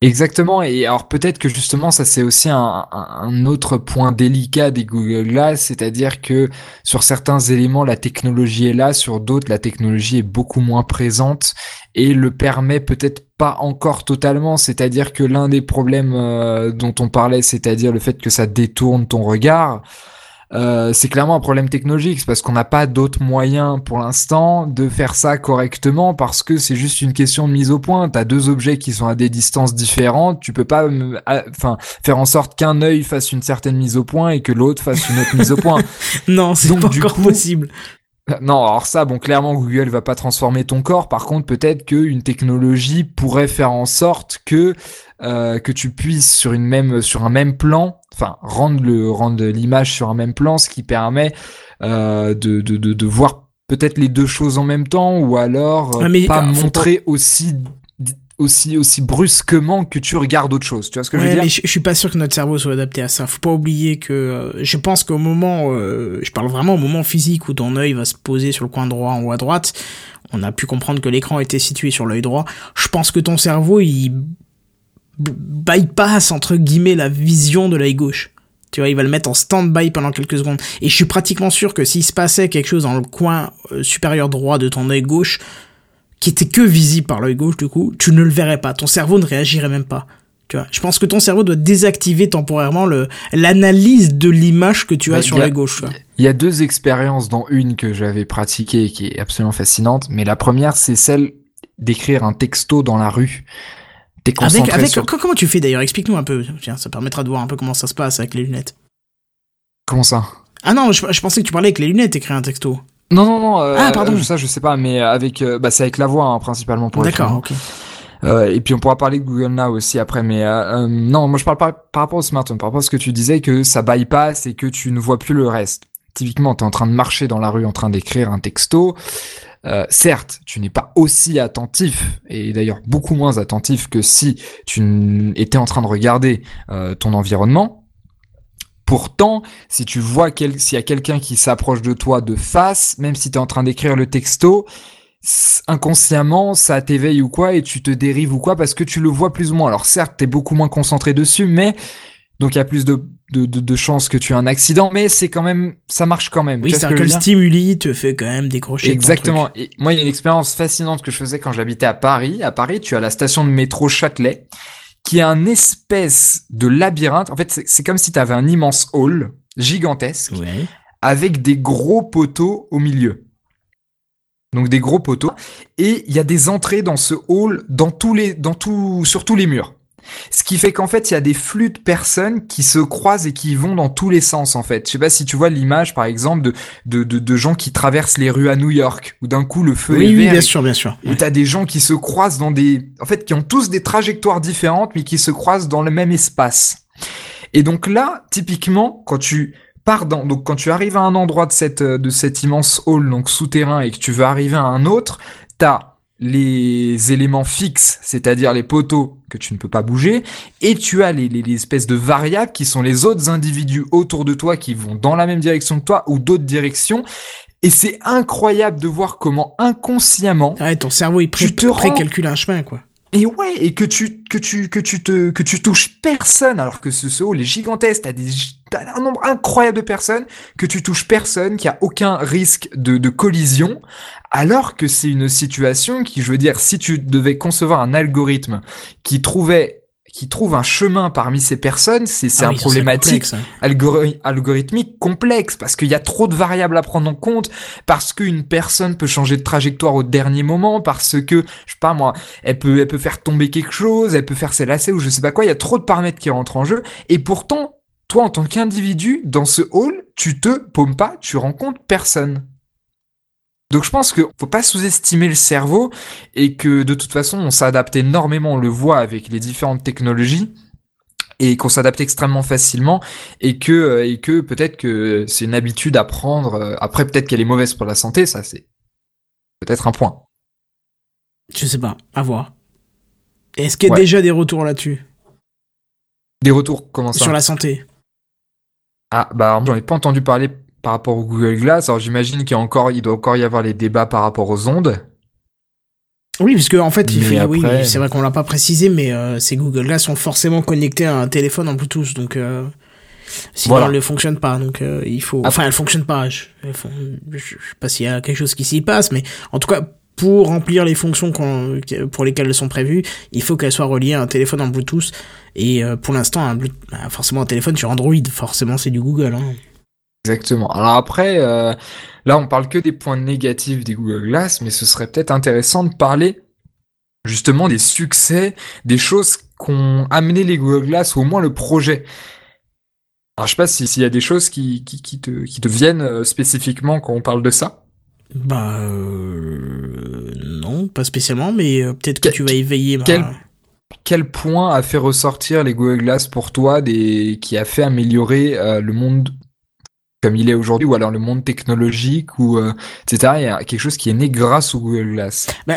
A: Exactement, et alors peut-être que justement ça c'est aussi un, autre point délicat des Google Glass, c'est-à-dire que sur certains éléments la technologie est là, sur d'autres la technologie est beaucoup moins présente et le permet peut-être pas encore totalement, c'est-à-dire que l'un des problèmes euh, dont on parlait, c'est-à-dire le fait que ça détourne ton regard, euh, c'est clairement un problème technologique, parce qu'on n'a pas d'autres moyens pour l'instant de faire ça correctement, parce que c'est juste une question de mise au point. T'as deux objets qui sont à des distances différentes, tu peux pas, enfin, faire en sorte qu'un œil fasse une certaine mise au point et que l'autre fasse une autre mise au point. (laughs)
B: non, c'est pas encore coup, possible.
A: Non, alors ça, bon, clairement, Google va pas transformer ton corps. Par contre, peut-être qu'une technologie pourrait faire en sorte que euh, que tu puisses sur une même sur un même plan, enfin rendre le rendre l'image sur un même plan, ce qui permet euh, de, de, de, de voir peut-être les deux choses en même temps, ou alors ah, mais, pas montrer pas... aussi aussi aussi brusquement que tu regardes autre chose. Tu vois ce que
B: ouais,
A: je veux dire?
B: mais je, je, suis pas sûr que notre cerveau soit adapté à ça. Faut pas oublier que euh, je pense qu'au moment, euh, je parle vraiment au moment physique où ton œil va se poser sur le coin droit en haut à droite, on a pu comprendre que l'écran était situé sur l'œil droit. Je pense que ton cerveau il bypass entre guillemets la vision de l'œil gauche. Tu vois, il va le mettre en stand-by pendant quelques secondes. Et je suis pratiquement sûr que s'il se passait quelque chose dans le coin euh, supérieur droit de ton œil gauche, qui était que visible par l'œil gauche, du coup, tu ne le verrais pas. Ton cerveau ne réagirait même pas. Tu vois, je pense que ton cerveau doit désactiver temporairement le l'analyse de l'image que tu as
A: Ouais,
B: sur l'œil gauche.
A: Il y a deux expériences, dont une que j'avais pratiquée et qui est absolument fascinante. Mais la première, c'est celle d'écrire un texto dans la rue. T'es
B: Avec,
A: concentré
B: avec,
A: sur...
B: co- comment tu fais d'ailleurs? Explique-nous un peu. Tiens, ça permettra de voir un peu comment ça se passe avec les lunettes.
A: Comment ça?
B: Ah non, je, je pensais que tu parlais avec les lunettes, écrire un texto.
A: Non, non, non. euh,
B: Ah, pardon.
A: Ça, je sais pas, mais avec, euh, bah, c'est avec la voix hein, principalement pour.
B: D'accord, ok.
A: Euh, et puis on pourra parler de Google Now aussi après, mais euh, euh, non, moi je parle pas par rapport au smartphone, par rapport à ce que tu disais que ça bypass et que tu ne vois plus le reste. Typiquement, tu es en train de marcher dans la rue, en train d'écrire un texto. Euh, certes, tu n'es pas aussi attentif, et d'ailleurs beaucoup moins attentif que si tu étais en train de regarder euh, ton environnement. Pourtant, si tu vois quel- s'il y a quelqu'un qui s'approche de toi de face, même si tu es en train d'écrire le texto, inconsciemment, ça t'éveille ou quoi, et tu te dérives ou quoi, parce que tu le vois plus ou moins. Alors certes, t'es beaucoup moins concentré dessus, mais donc il y a plus de, de, de, de chances que tu aies un accident, mais c'est quand même, ça marche quand même.
B: Oui,
A: Tu vois ce
B: c'est-à-dire
A: que
B: stimuli te fait quand même décrocher.
A: Exactement. Et moi, il y a une expérience fascinante que je faisais quand j'habitais à Paris. À Paris, tu as la station de métro Châtelet, qui est un espèce de labyrinthe. En fait, c'est c'est comme si tu avais un immense hall gigantesque
B: Ouais.
A: avec des gros poteaux au milieu. Donc des gros poteaux et il y a des entrées dans ce hall dans tous les dans tout sur tous les murs. Ce qui fait qu'en fait, il y a des flux de personnes qui se croisent et qui vont dans tous les sens, en fait. Je sais pas si tu vois l'image, par exemple, de, de, de, de gens qui traversent les rues à New York, où d'un coup, le feu
B: Oui,
A: est
B: oui,
A: vert
B: bien
A: et-
B: sûr, bien sûr.
A: où t'as des gens qui se croisent dans des, en fait, qui ont tous des trajectoires différentes, mais qui se croisent dans le même espace. Et donc là, typiquement, quand tu pars dans, donc quand tu arrives à un endroit de cette, euh, de cet immense hall, donc souterrain, et que tu veux arriver à un autre, t'as les éléments fixes, c'est-à-dire les poteaux que tu ne peux pas bouger, et tu as les, les, les espèces de variables qui sont les autres individus autour de toi qui vont dans la même direction que toi ou d'autres directions. Et c'est incroyable de voir comment inconsciemment,
B: Ouais, ton cerveau, il pré-
A: Tu te rends-
B: précalcule un chemin, quoi.
A: Et ouais, et que tu que tu que tu te que tu touches personne alors que ce, ce est gigantesque, t'as des t'as un nombre incroyable de personnes que tu touches personne, qu'il y a aucun risque de collision, alors que c'est une situation qui, je veux dire, si tu devais concevoir un algorithme qui trouvait qui trouve un chemin parmi ces personnes, c'est c'est
B: Ah
A: un
B: oui,
A: problématique
B: complexe, hein.
A: algori- algorithmique complexe parce qu'il y a trop de variables à prendre en compte, parce qu'une personne peut changer de trajectoire au dernier moment, parce que, je sais pas moi, elle peut, elle peut faire tomber quelque chose, elle peut faire s'élasser ou je sais pas quoi, il y a trop de paramètres qui rentrent en jeu, et pourtant, toi en tant qu'individu, dans ce hall, tu te paumes pas, tu rencontres personne. Donc je pense que faut pas sous-estimer le cerveau et que de toute façon on s'adapte énormément, on le voit avec les différentes technologies et qu'on s'adapte extrêmement facilement et que euh, et que peut-être que c'est une habitude à prendre. euh, Après peut-être qu'elle est mauvaise pour la santé, ça c'est peut-être un point.
B: Je sais pas, à voir. Est-ce qu'il y a
A: Ouais.
B: déjà des retours là-dessus?
A: Des retours comment ça?
B: Sur la santé
A: Ah bah j'en ai pas entendu parler par rapport au Google Glass. Alors j'imagine qu'il y a encore il doit encore y avoir les débats par rapport aux ondes.
B: Oui, parce que en fait, il fait, oui,
A: après-
B: oui, c'est vrai qu'on l'a pas précisé, mais euh, ces Google Glass sont forcément connectés à un téléphone en Bluetooth, donc euh, sinon
A: Voilà.
B: elles ne fonctionnent pas. Donc euh, il faut, enfin, elles fonctionnent pas. Je, font- je sais pas s'il y a quelque chose qui s'y passe, mais en tout cas, pour remplir les fonctions pour lesquelles elles sont prévues, il faut qu'elles soient reliées à un téléphone en Bluetooth. Et euh, pour l'instant, un Bluetooth- bah, forcément un téléphone sur Android, forcément c'est du Google. Hein.
A: Exactement. Alors après, euh, là on parle que des points négatifs des Google Glass, mais ce serait peut-être intéressant de parler justement des succès, des choses qu'ont amené les Google Glass, ou au moins le projet. Alors je sais pas si- s'il y a des choses qui, qui, qui te, qui te viennent euh, spécifiquement quand on parle de ça.
B: Bah euh, non, pas spécialement, mais peut-être que tu vas éveiller.
A: quel- Quel point a fait ressortir les Google Glass pour toi, des, qui a fait améliorer euh, le monde comme il est aujourd'hui, ou alors le monde technologique, ou euh, etc. Il y a quelque chose qui est né grâce au Google Glass.
B: Bah,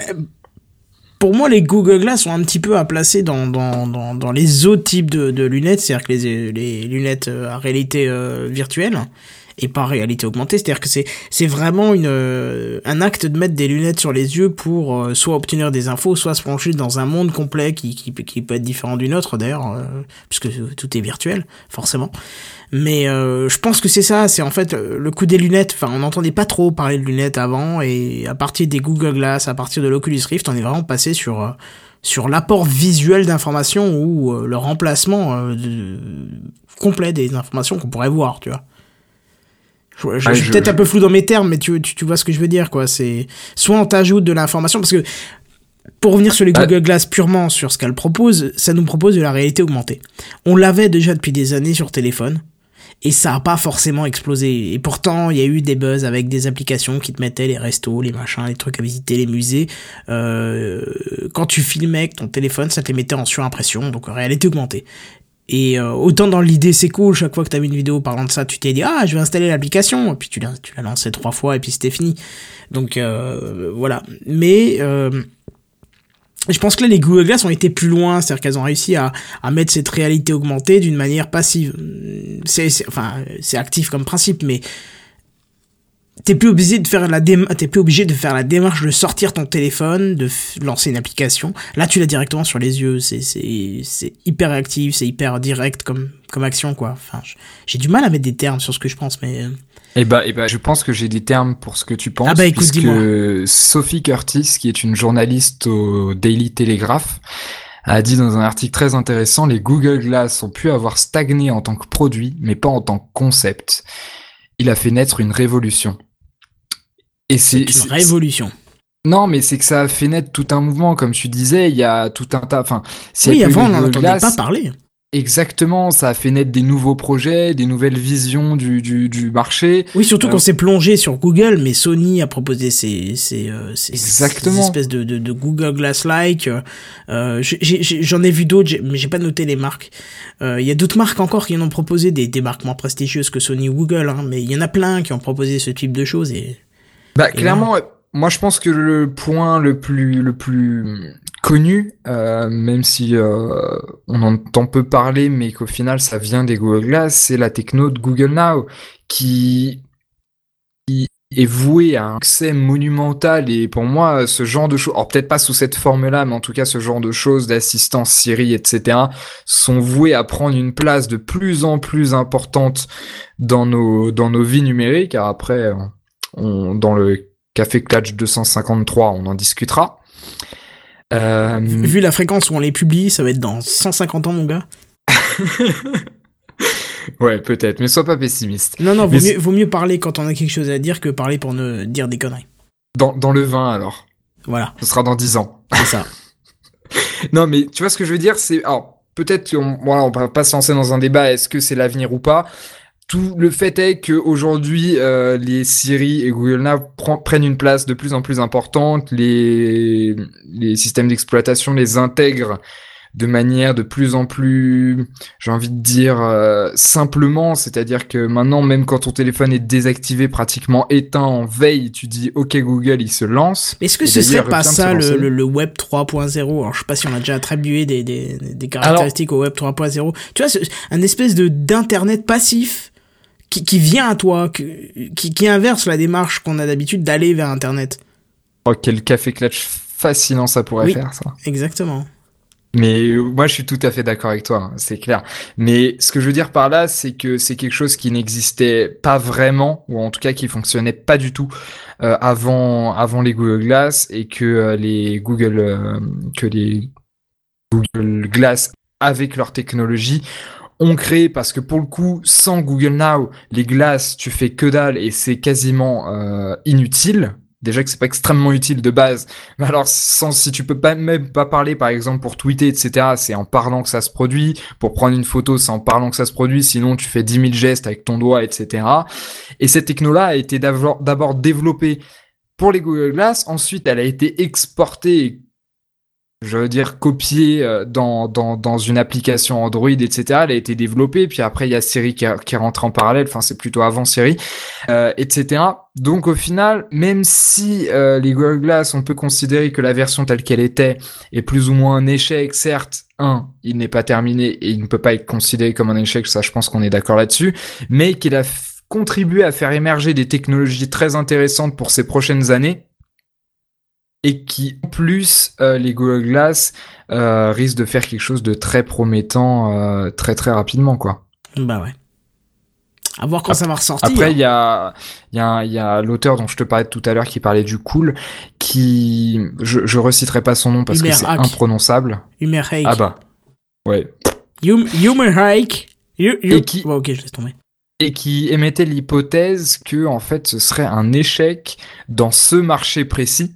B: pour moi, les Google Glass sont un petit peu à placer dans, dans, dans, dans les autres types de, de lunettes, c'est-à-dire que les, les lunettes euh, à réalité euh, virtuelle, et pas réalité augmentée. C'est-à-dire que c'est c'est vraiment une un acte de mettre des lunettes sur les yeux pour soit obtenir des infos, soit se plonger dans un monde complet qui qui, qui peut être différent du nôtre d'ailleurs, puisque tout est virtuel forcément. Mais euh, je pense que c'est ça, c'est en fait le coup des lunettes. Enfin, on n'entendait pas trop parler de lunettes avant, et à partir des Google Glass, à partir de l'Oculus Rift, on est vraiment passé sur euh, sur l'apport visuel d'informations ou euh, le remplacement complet des informations qu'on pourrait voir, tu vois. Je, suis peut-être un peu flou dans mes termes, mais tu, tu, tu vois ce que je veux dire, quoi. C'est soit on t'ajoute de l'information, parce que pour revenir sur les ah. Google Glass purement sur ce qu'elle propose, ça nous propose de la réalité augmentée. On l'avait déjà depuis des années sur téléphone et ça a pas forcément explosé. Et pourtant, il y a eu des buzz avec des applications qui te mettaient les restos, les machins, les trucs à visiter, les musées. Euh, quand tu filmais avec ton téléphone, ça te les mettait en surimpression, donc en réalité augmentée. Et euh, autant dans l'idée c'est cool, chaque fois que tu vu une vidéo parlant de ça, tu t'es dit ah je vais installer l'application, et puis tu l'as tu l'as lancé trois fois et puis c'était fini. Donc euh, voilà. Mais euh, je pense que là, les Google Glass ont été plus loin, c'est-à-dire qu'elles ont réussi à, à mettre cette réalité augmentée d'une manière passive. C'est, enfin, c'est actif comme principe, mais t'es plus obligé de faire la t'es plus obligé de faire la démarche de sortir ton téléphone, de lancer une application. Là, tu l'as directement sur les yeux. C'est, c'est, c'est hyper réactif, c'est hyper direct comme, comme action, quoi. Enfin, j'ai du mal à mettre des termes sur ce que je pense, mais. Euh,
A: eh bah, eh bah, je pense que j'ai des termes pour ce que tu penses.
B: Ah bah écoute,
A: puisque Sophie Curtis, qui est une journaliste au Daily Telegraph, a dit dans un article très intéressant, les Google Glass ont pu avoir stagné en tant que produit, mais pas en tant que concept. Il a fait naître une révolution.
B: Et c'est une révolution.
A: Non, mais c'est que ça a fait naître tout un mouvement, comme tu disais, il y a tout un tas, enfin,
B: oui, avant on n'en entendait pas parler.
A: Exactement, ça a fait naître des nouveaux projets, des nouvelles visions du, du, du marché.
B: Oui, surtout quand c'est plongé sur Google, mais Sony a proposé ces, ces, euh, ces, espèces de, de, de Google Glass-like. Euh, J'en ai, vu d'autres, mais j'ai pas noté les marques. Euh, il y a d'autres marques encore qui en ont proposé des débarquements prestigieuses que Sony ou Google, hein, mais il y en a plein qui ont proposé ce type de choses. Et,
A: bah, clairement, moi je pense que le point le plus, le plus connu, euh, même si euh, on entend peu parler, mais qu'au final ça vient des Google Glass, c'est la techno de Google Now, qui, est vouée à un succès monumental et pour moi ce genre de choses, alors peut-être pas sous cette forme-là, mais en tout cas ce genre de choses d'assistance Siri, etc., sont vouées à prendre une place de plus en plus importante dans nos dans nos vies numériques. Car après, on, dans le Café Clutch 253, on en discutera.
B: Euh... Vu la fréquence où on les publie, ça va être dans 150 ans, mon gars. (laughs)
A: ouais, peut-être, mais sois pas pessimiste.
B: Non, non, vaut, mieux, vaut, mieux, parler quand on a quelque chose à dire que parler pour ne dire des conneries.
A: Dans, dans le vin, alors.
B: Voilà.
A: Ce sera dans 10 ans.
B: C'est ça. (laughs)
A: non, mais tu vois ce que je veux dire, c'est... Alors, peut-être qu'on voilà, on va pas se lancer dans un débat, est-ce que c'est l'avenir ou pas tout le fait est que aujourd'hui euh, les Siri et Google Now prennent une place de plus en plus importante, les les systèmes d'exploitation les intègrent de manière de plus en plus, j'ai envie de dire euh, simplement, c'est-à-dire que maintenant même quand ton téléphone est désactivé, pratiquement éteint en veille, tu dis OK Google, il se lance.
B: Est-ce que ce serait pas ça le, le, web 3.0 Alors je sais pas si on a déjà attribué des des, des caractéristiques au web 3.0. Tu vois, un espèce de d'internet passif qui, qui vient à toi, qui, qui inverse la démarche qu'on a d'habitude d'aller vers Internet.
A: Oh, quel café clutch fascinant ça pourrait faire, ça.
B: Exactement.
A: Mais euh, moi, je suis tout à fait d'accord avec toi, hein, c'est clair. Mais ce que je veux dire par là, c'est que c'est quelque chose qui n'existait pas vraiment, ou en tout cas qui fonctionnait pas du tout euh, avant avant les Google Glass, et que euh, les Google euh, que les Google Glass avec leur technologie ont créé parce que pour le coup, sans Google Now, les glaces, tu fais que dalle et c'est quasiment euh, inutile. Déjà que c'est pas extrêmement utile de base. (laughs) Mais alors, sans, si tu peux pas même pas parler, par exemple, pour tweeter, etc., c'est en parlant que ça se produit. Pour prendre une photo, c'est en parlant que ça se produit. Sinon, tu fais 10 000 gestes avec ton doigt, etc. Et cette techno-là a été d'abord développée pour les Google Glass. Ensuite, elle a été exportée je veux dire, copiée euh, dans, dans, dans une application Android, etc. Elle a été développée, puis après il y a Siri qui, qui rentre en parallèle, enfin c'est plutôt avant Siri, euh, etc. Donc au final, même si euh, les Google Glass, on peut considérer que la version telle qu'elle était est plus ou moins un échec, certes, un, il n'est pas terminé et il ne peut pas être considéré comme un échec, ça je pense qu'on est d'accord là-dessus, mais qu'il a contribuer à faire émerger des technologies très intéressantes pour ces prochaines années et qui, en plus, euh, les Google Glass euh, risquent de faire quelque chose de très promettant euh, très très rapidement, quoi.
B: Bah ouais. À voir quand ça va ressortir.
A: Après, il y a, il y a, il y a l'auteur dont je te parlais tout à l'heure qui parlait du cool, qui, je, je reciterai pas son nom parce que
B: Humer
A: c'est
B: Hack.
A: imprononçable.
B: Humer Hake.
A: Ah bah, ouais.
B: Hum- Humer Hake. Hu- hu-
A: Et qui-
B: Ouais, ok, je laisse tomber.
A: Et qui émettait l'hypothèse que, en fait, ce serait un échec dans ce marché précis,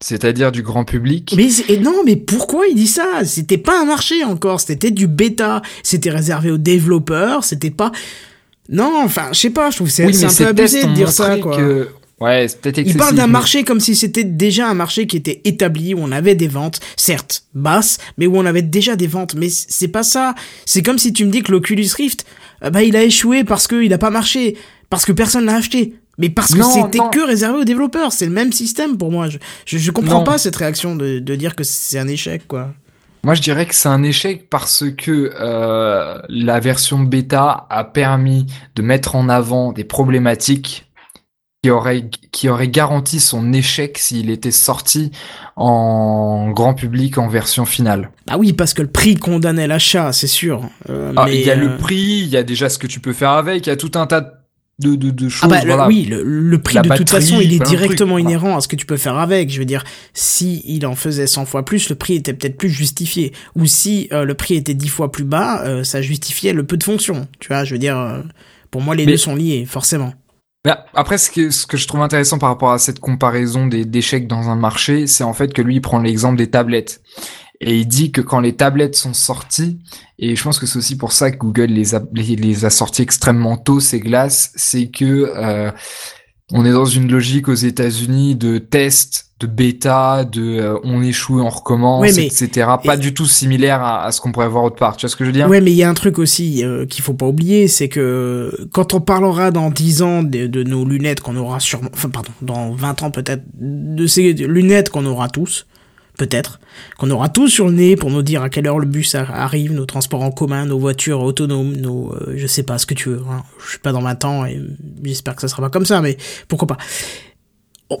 A: c'est-à-dire du grand public?
B: Mais et non, mais pourquoi il dit ça? C'était pas un marché encore, c'était du bêta, c'était réservé aux développeurs, c'était pas. Non, enfin, je sais pas, je trouve c'est
A: oui,
B: un peu abusé de dire ça, quoi.
A: que, ouais, c'est peut-être
B: Il parle d'un
A: mais-
B: marché comme si c'était déjà un marché qui était établi, où on avait des ventes, certes basses, mais où on avait déjà des ventes. Mais c'est pas ça. C'est comme si tu me dis que l'Oculus Rift, euh, bah, il a échoué parce qu'il a pas marché, parce que personne l'a acheté. Mais parce que c'était que réservé aux développeurs. C'est le même système pour moi. Je, je, je comprends
A: Non.
B: pas cette réaction de, de dire que c'est un échec, quoi.
A: Moi, je dirais que c'est un échec parce que euh, la version bêta a permis de mettre en avant des problématiques qui auraient, qui auraient garanti son échec s'il était sorti en grand public en version finale.
B: Ah oui, parce que le prix condamnait l'achat, c'est sûr. Euh,
A: Ah,
B: mais,
A: il y a
B: euh,
A: le prix, il y a déjà ce que tu peux faire avec, il y a tout un tas de, de, de choses.
B: Ah bah le- oui, le, le prix
A: La
B: de toute façon, il est
A: de
B: directement
A: voilà.
B: inhérent à ce que tu peux faire avec. Je veux dire, si il en faisait 100 fois plus, le prix était peut-être plus justifié. Ou si euh, le prix était 10 fois plus bas, euh, ça justifiait le peu de fonctions. Tu vois, je veux dire, euh, pour moi, les
A: Mais-
B: deux sont liés, forcément.
A: Mais après, ce que, ce que je trouve intéressant par rapport à cette comparaison des d'échecs dans un marché, c'est en fait que lui, il prend l'exemple des tablettes. Et il dit que quand les tablettes sont sorties, et je pense que c'est aussi pour ça que Google les a, les, les a sortis extrêmement tôt, ces glaces, c'est que euh, on est dans une logique aux États-Unis de tests, de bêta, de euh, on échoue, on recommence,
B: Ouais, mais-
A: etc. Pas du tout similaire à, à ce qu'on pourrait voir autre part. Tu vois ce que je veux dire?
B: Ouais, mais il y a un truc aussi euh, qu'il faut pas oublier, c'est que quand on parlera dans 10 ans de, de nos lunettes qu'on aura sûrement, enfin pardon, dans 20 ans peut-être, de ces lunettes qu'on aura tous, peut-être, qu'on aura tous sur le nez pour nous dire à quelle heure le bus arrive, nos transports en commun, nos voitures autonomes, nos, euh, je sais pas ce que tu veux, hein. je suis pas dans 20 ans et j'espère que ça sera pas comme ça, mais pourquoi pas.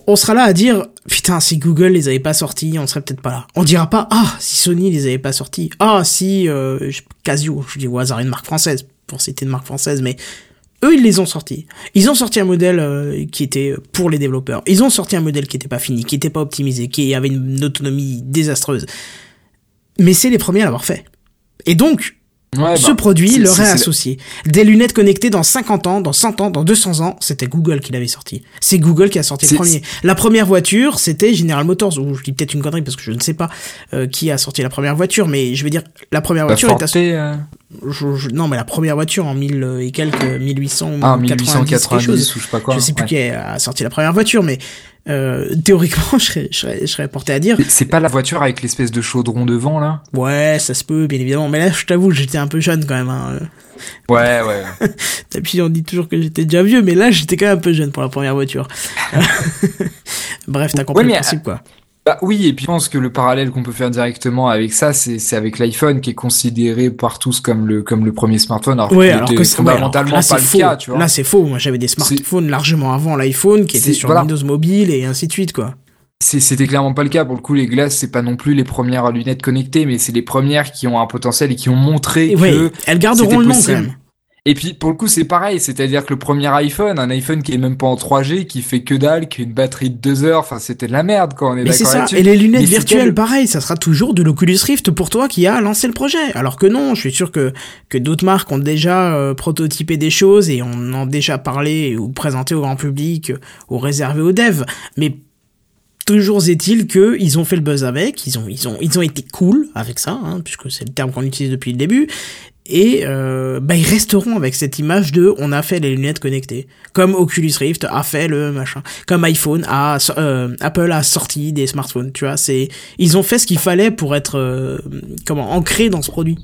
B: On- sera là à dire, putain, si Google les avait pas sortis, on serait peut-être pas là. On dira pas, ah, si Sony les avait pas sortis, ah, si, euh, Casio, je dis au hasard une marque française, pour citer une marque française, mais eux, ils les ont sortis. Ils ont sorti un modèle euh, qui était pour les développeurs. Ils ont sorti un modèle qui était pas fini, qui était pas optimisé, qui avait une autonomie désastreuse. Mais c'est les premiers à l'avoir fait. Et donc,
A: Ouais,
B: ce
A: bah,
B: produit leur est associé. Des lunettes connectées dans 50 ans, dans 100 ans, dans 200 ans, c'était Google qui l'avait sorti. C'est Google qui a sorti le premier. La première voiture, c'était General Motors, ou je dis peut-être une connerie parce que je ne sais pas euh, qui a sorti la première voiture, mais je veux dire, la première
A: La
B: voiture est associée...
A: euh,
B: je- je- Non, mais la première voiture en 1000 et quelques, 1800 ou
A: ah,
B: 90, quelque chose.
A: 1890 ou je sais pas quoi.
B: je sais plus
A: ouais.
B: qui a sorti la première voiture, mais euh, théoriquement, (laughs) je serais, je, serais, je serais porté à dire,
A: C'est- pas la voiture avec l'espèce de chaudron devant là?
B: Ouais, ça se peut, bien évidemment. Mais là, je t'avoue, j'étais un peu jeune quand même. Hein.
A: Ouais, ouais.
B: D'habitude, (laughs) on dit toujours que j'étais déjà vieux, mais là, j'étais quand même un peu jeune pour la première voiture. (laughs) Bref, t'as compris
A: Ouais,
B: le principe, quoi.
A: Bah oui, et puis je pense que le parallèle qu'on peut faire directement avec ça, c'est avec l'iPhone qui est considéré par tous comme le comme le premier smartphone, alors
B: Ouais, alors que c'est ouais, alors,
A: fondamentalement
B: là,
A: pas le
B: faux.
A: cas, tu vois.
B: Là, c'est faux. Moi, j'avais des smartphones largement avant l'iPhone qui étaient sur
A: voilà.
B: Windows Mobile et ainsi de suite, quoi.
A: C'était clairement pas le cas. Pour le coup, les glaces, c'est pas non plus les premières lunettes connectées, mais c'est les premières qui ont un potentiel et qui ont montré
B: Et
A: que.
B: ouais, elles garderont le nom quand même.
A: Et puis pour le coup, c'est pareil, c'est-à-dire que le premier iPhone, un iPhone qui est même pas en 3G, qui fait que dalle, qui a une batterie de 2 heures, enfin c'était de la merde quand on est
B: Mais c'est
A: d'accord là-dessus.
B: Et les lunettes
A: Mais
B: virtuelles,
A: le-
B: pareil, ça sera toujours de l'Oculus Rift pour toi qui a lancé le projet. Alors que non, je suis sûr que, que d'autres marques ont déjà euh, prototypé des choses et on en a déjà parlé ou présenté au grand public euh, ou réservé aux devs. Mais toujours est-il que ils ont fait le buzz avec, ils ont, ils ont, ils ont été cool avec ça, hein, puisque c'est le terme qu'on utilise depuis le début. Et euh, bah, ils resteront avec cette image de on a fait les lunettes connectées, comme Oculus Rift a fait le machin, comme iPhone a euh, Apple a sorti des smartphones, tu vois, c'est ils ont fait ce qu'il fallait pour être euh, comment ancré dans ce produit.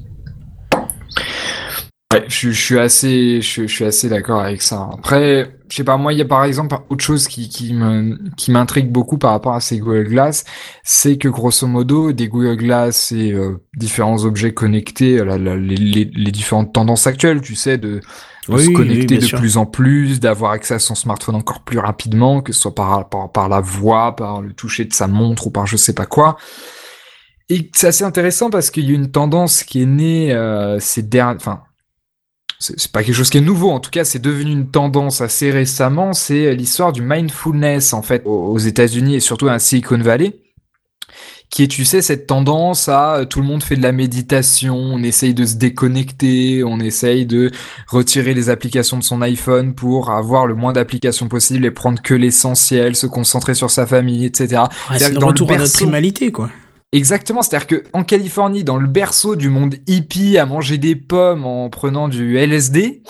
A: Ouais, je, je suis assez, je, je suis assez d'accord avec ça. Après, je sais pas, moi, il y a par exemple autre chose qui, qui me, qui m'intrigue beaucoup par rapport à ces Google Glass, c'est que grosso modo, des Google Glass et euh, différents objets connectés, la- la- les, les, les différentes tendances actuelles, tu sais, de de
B: Oui,
A: se connecter de
B: sûr.
A: plus en plus, d'avoir accès à son smartphone encore plus rapidement, que ce soit par, par, par la voix, par le toucher de sa montre ou par je sais pas quoi. Et c'est assez intéressant parce qu'il y a une tendance qui est née euh, ces derniers, enfin, c'est pas quelque chose qui est nouveau, en tout cas, c'est devenu une tendance assez récemment. C'est l'histoire du mindfulness en fait aux États-Unis et surtout à Silicon Valley qui est, tu sais, cette tendance à euh, tout le monde fait de la méditation, on essaye de se déconnecter, on essaye de retirer les applications de son iPhone pour avoir le moins d'applications possible et prendre que l'essentiel, se concentrer sur sa famille, etc.
B: Ouais, c'est le à notre primalité, quoi.
A: Exactement, c'est-à-dire que en Californie, dans le berceau du monde hippie, à manger des pommes en prenant du LSD,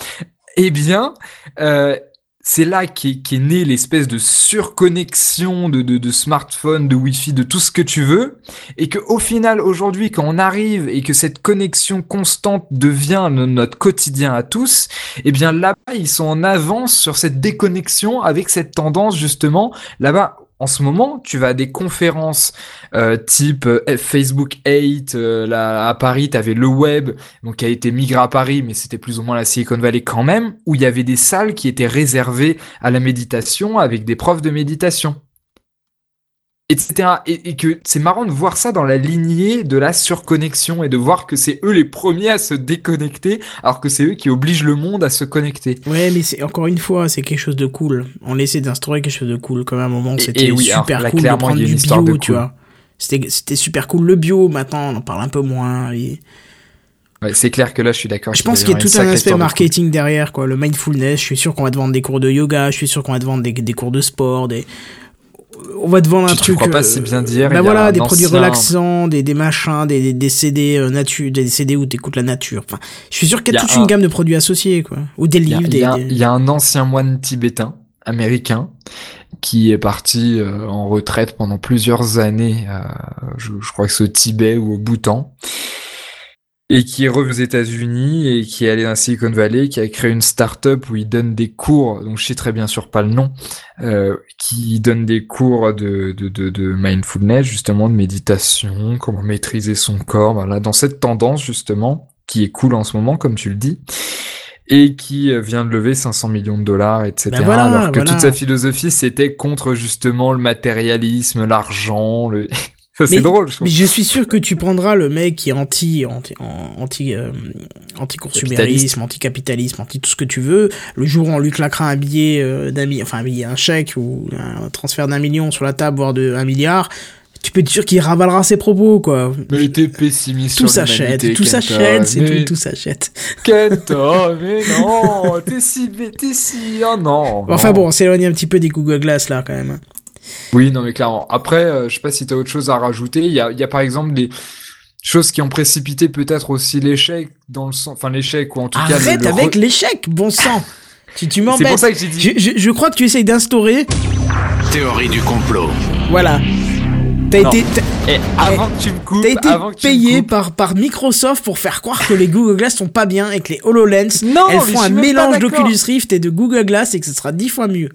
A: eh bien, euh, c'est là qu'est qu'est née l'espèce de surconnexion de, de, de smartphone, de Wi-Fi, de tout ce que tu veux, et que au final, aujourd'hui, quand on arrive et que cette connexion constante devient no- notre quotidien à tous, eh bien là-bas, ils sont en avance sur cette déconnexion avec cette tendance justement. Là-bas, en ce moment, tu vas à des conférences euh, type euh, Facebook 8, euh, là, à Paris, tu avais le web, donc qui a été migré à Paris, mais c'était plus ou moins la Silicon Valley quand même, où il y avait des salles qui étaient réservées à la méditation avec des profs de méditation. Etc. Et, et que c'est marrant de voir ça dans la lignée de la surconnexion et de voir que c'est eux les premiers à se déconnecter, alors que c'est eux qui obligent le monde à se connecter.
B: Ouais, mais c'est encore une fois, c'est quelque chose de cool. On essaie d'instaurer quelque chose de cool. Comme à un moment, c'était
A: alors
B: super
A: là,
B: cool de prendre du bio,
A: de
B: tu vois. C'était super cool le bio. Maintenant, on en parle un peu moins. et-
A: Ouais, c'est clair que là, je suis d'accord.
B: Je pense qu'il y a tout un aspect marketing derrière, quoi. Le mindfulness, je suis sûr qu'on va te vendre des cours de yoga, je suis sûr qu'on va te vendre des, des cours de sport, des... On va te vendre un truc...
A: crois pas
B: euh,
A: si bien dire,
B: Bah voilà, des produits
A: ancien-
B: relaxants, des, des machins, des, des, des CD euh, nature, des CD où t'écoutes la nature. Enfin, je suis sûr qu'il y a,
A: Il y a
B: toute
A: un-
B: une gamme de produits associés, quoi. Ou des livres,
A: il y
B: des...
A: y a un ancien moine tibétain américain qui est parti euh, en retraite pendant plusieurs années, euh, je, je crois que c'est au Tibet ou au Bhoutan, et qui est revenu aux États-Unis et qui est allé dans Silicon Valley, qui a créé une start-up où il donne des cours, donc je sais très bien sûr pas le nom, euh, qui donne des cours de, de, de, de mindfulness, justement, de méditation, comment maîtriser son corps, voilà, dans cette tendance justement, qui est cool en ce moment, comme tu le dis et qui euh, vient de lever 500 millions de dollars, etc.
B: Ben voilà,
A: alors que
B: voilà.
A: toute sa philosophie, c'était contre justement le matérialisme, l'argent, le... Ça, c'est
B: Mais-
A: drôle, je trouve.
B: Mais je suis sûr que tu prendras le mec qui est anti anti anti euh, anti consumérisme, anti capitalisme, anti tout ce que tu veux. Le jour où on lui claquera un billet euh, d'un mi- enfin un billet, un chèque ou un transfert d'un million sur la table, voire de un milliard, tu peux être sûr qu'il ravalera ses propos quoi.
A: Mais t'es pessimiste
B: Tout s'achète, tout s'achète, c'est
A: mais-
B: tout, tout s'achète. (laughs)
A: Kenta, mais non, t'es si, t'es si, oh non.
B: Enfin
A: non.
B: bon, on s'éloigne un petit peu des Google Glass là quand même.
A: Oui, non, mais clairement. Après, euh, je sais pas si t'as autre chose à rajouter. Il y a, il y a par exemple des choses qui ont précipité peut-être aussi l'échec dans le sens, enfin l'échec ou en tout cas. le-
B: Arrête avec
A: re-
B: l'échec, bon sang. Tu, tu
A: C'est
B: m'embêtes.
A: pour ça que j'ai dit.
B: Je, je, je crois que tu essayes d'instaurer.
D: Théorie du complot.
B: Voilà. T'as été, t'as-
A: Et avant que tu me coupes,
B: t'as été
A: avant que tu me
B: payé
A: coupes-
B: par, par Microsoft pour faire croire que les Google Glass sont pas bien et que les HoloLens,
A: Non,
B: elles font un mélange d'Oculus Rift et de Google Glass et que ce sera dix fois mieux.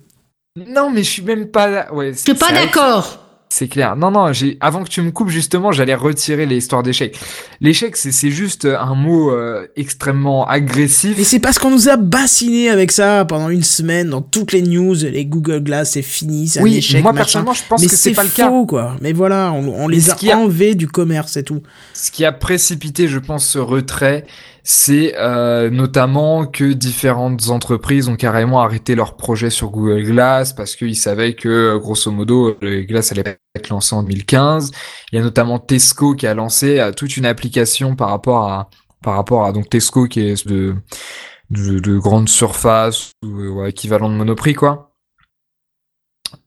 A: Non, mais je suis même pas. Ouais,
C: Je suis pas d'accord.
A: C'est clair. Non, non, j'ai, avant que tu me coupes, justement, j'allais retirer l'histoire d'échec. L'échec, c'est, c'est juste un mot euh, extrêmement agressif.
B: Mais c'est parce qu'on nous a bassiné avec ça pendant une semaine dans toutes les news, les Google Glass, c'est fini, c'est un
A: oui,
B: échec,
A: moi,
B: machin.
A: personnellement, je pense
B: Mais
A: que c'est pas le cas.
B: faux, quoi. Mais voilà, on, les a enlevés du commerce, c'est tout.
A: Ce qui a précipité, je pense, ce retrait, c'est euh, notamment que différentes entreprises ont carrément arrêté leur projet sur Google Glass parce qu'ils savaient que, euh, grosso modo, le Glass allait être lancé en 2015. Il y a notamment Tesco qui a lancé euh, toute une application par rapport à par rapport à donc Tesco qui est de de, de grande surface ou équivalent de Monoprix quoi.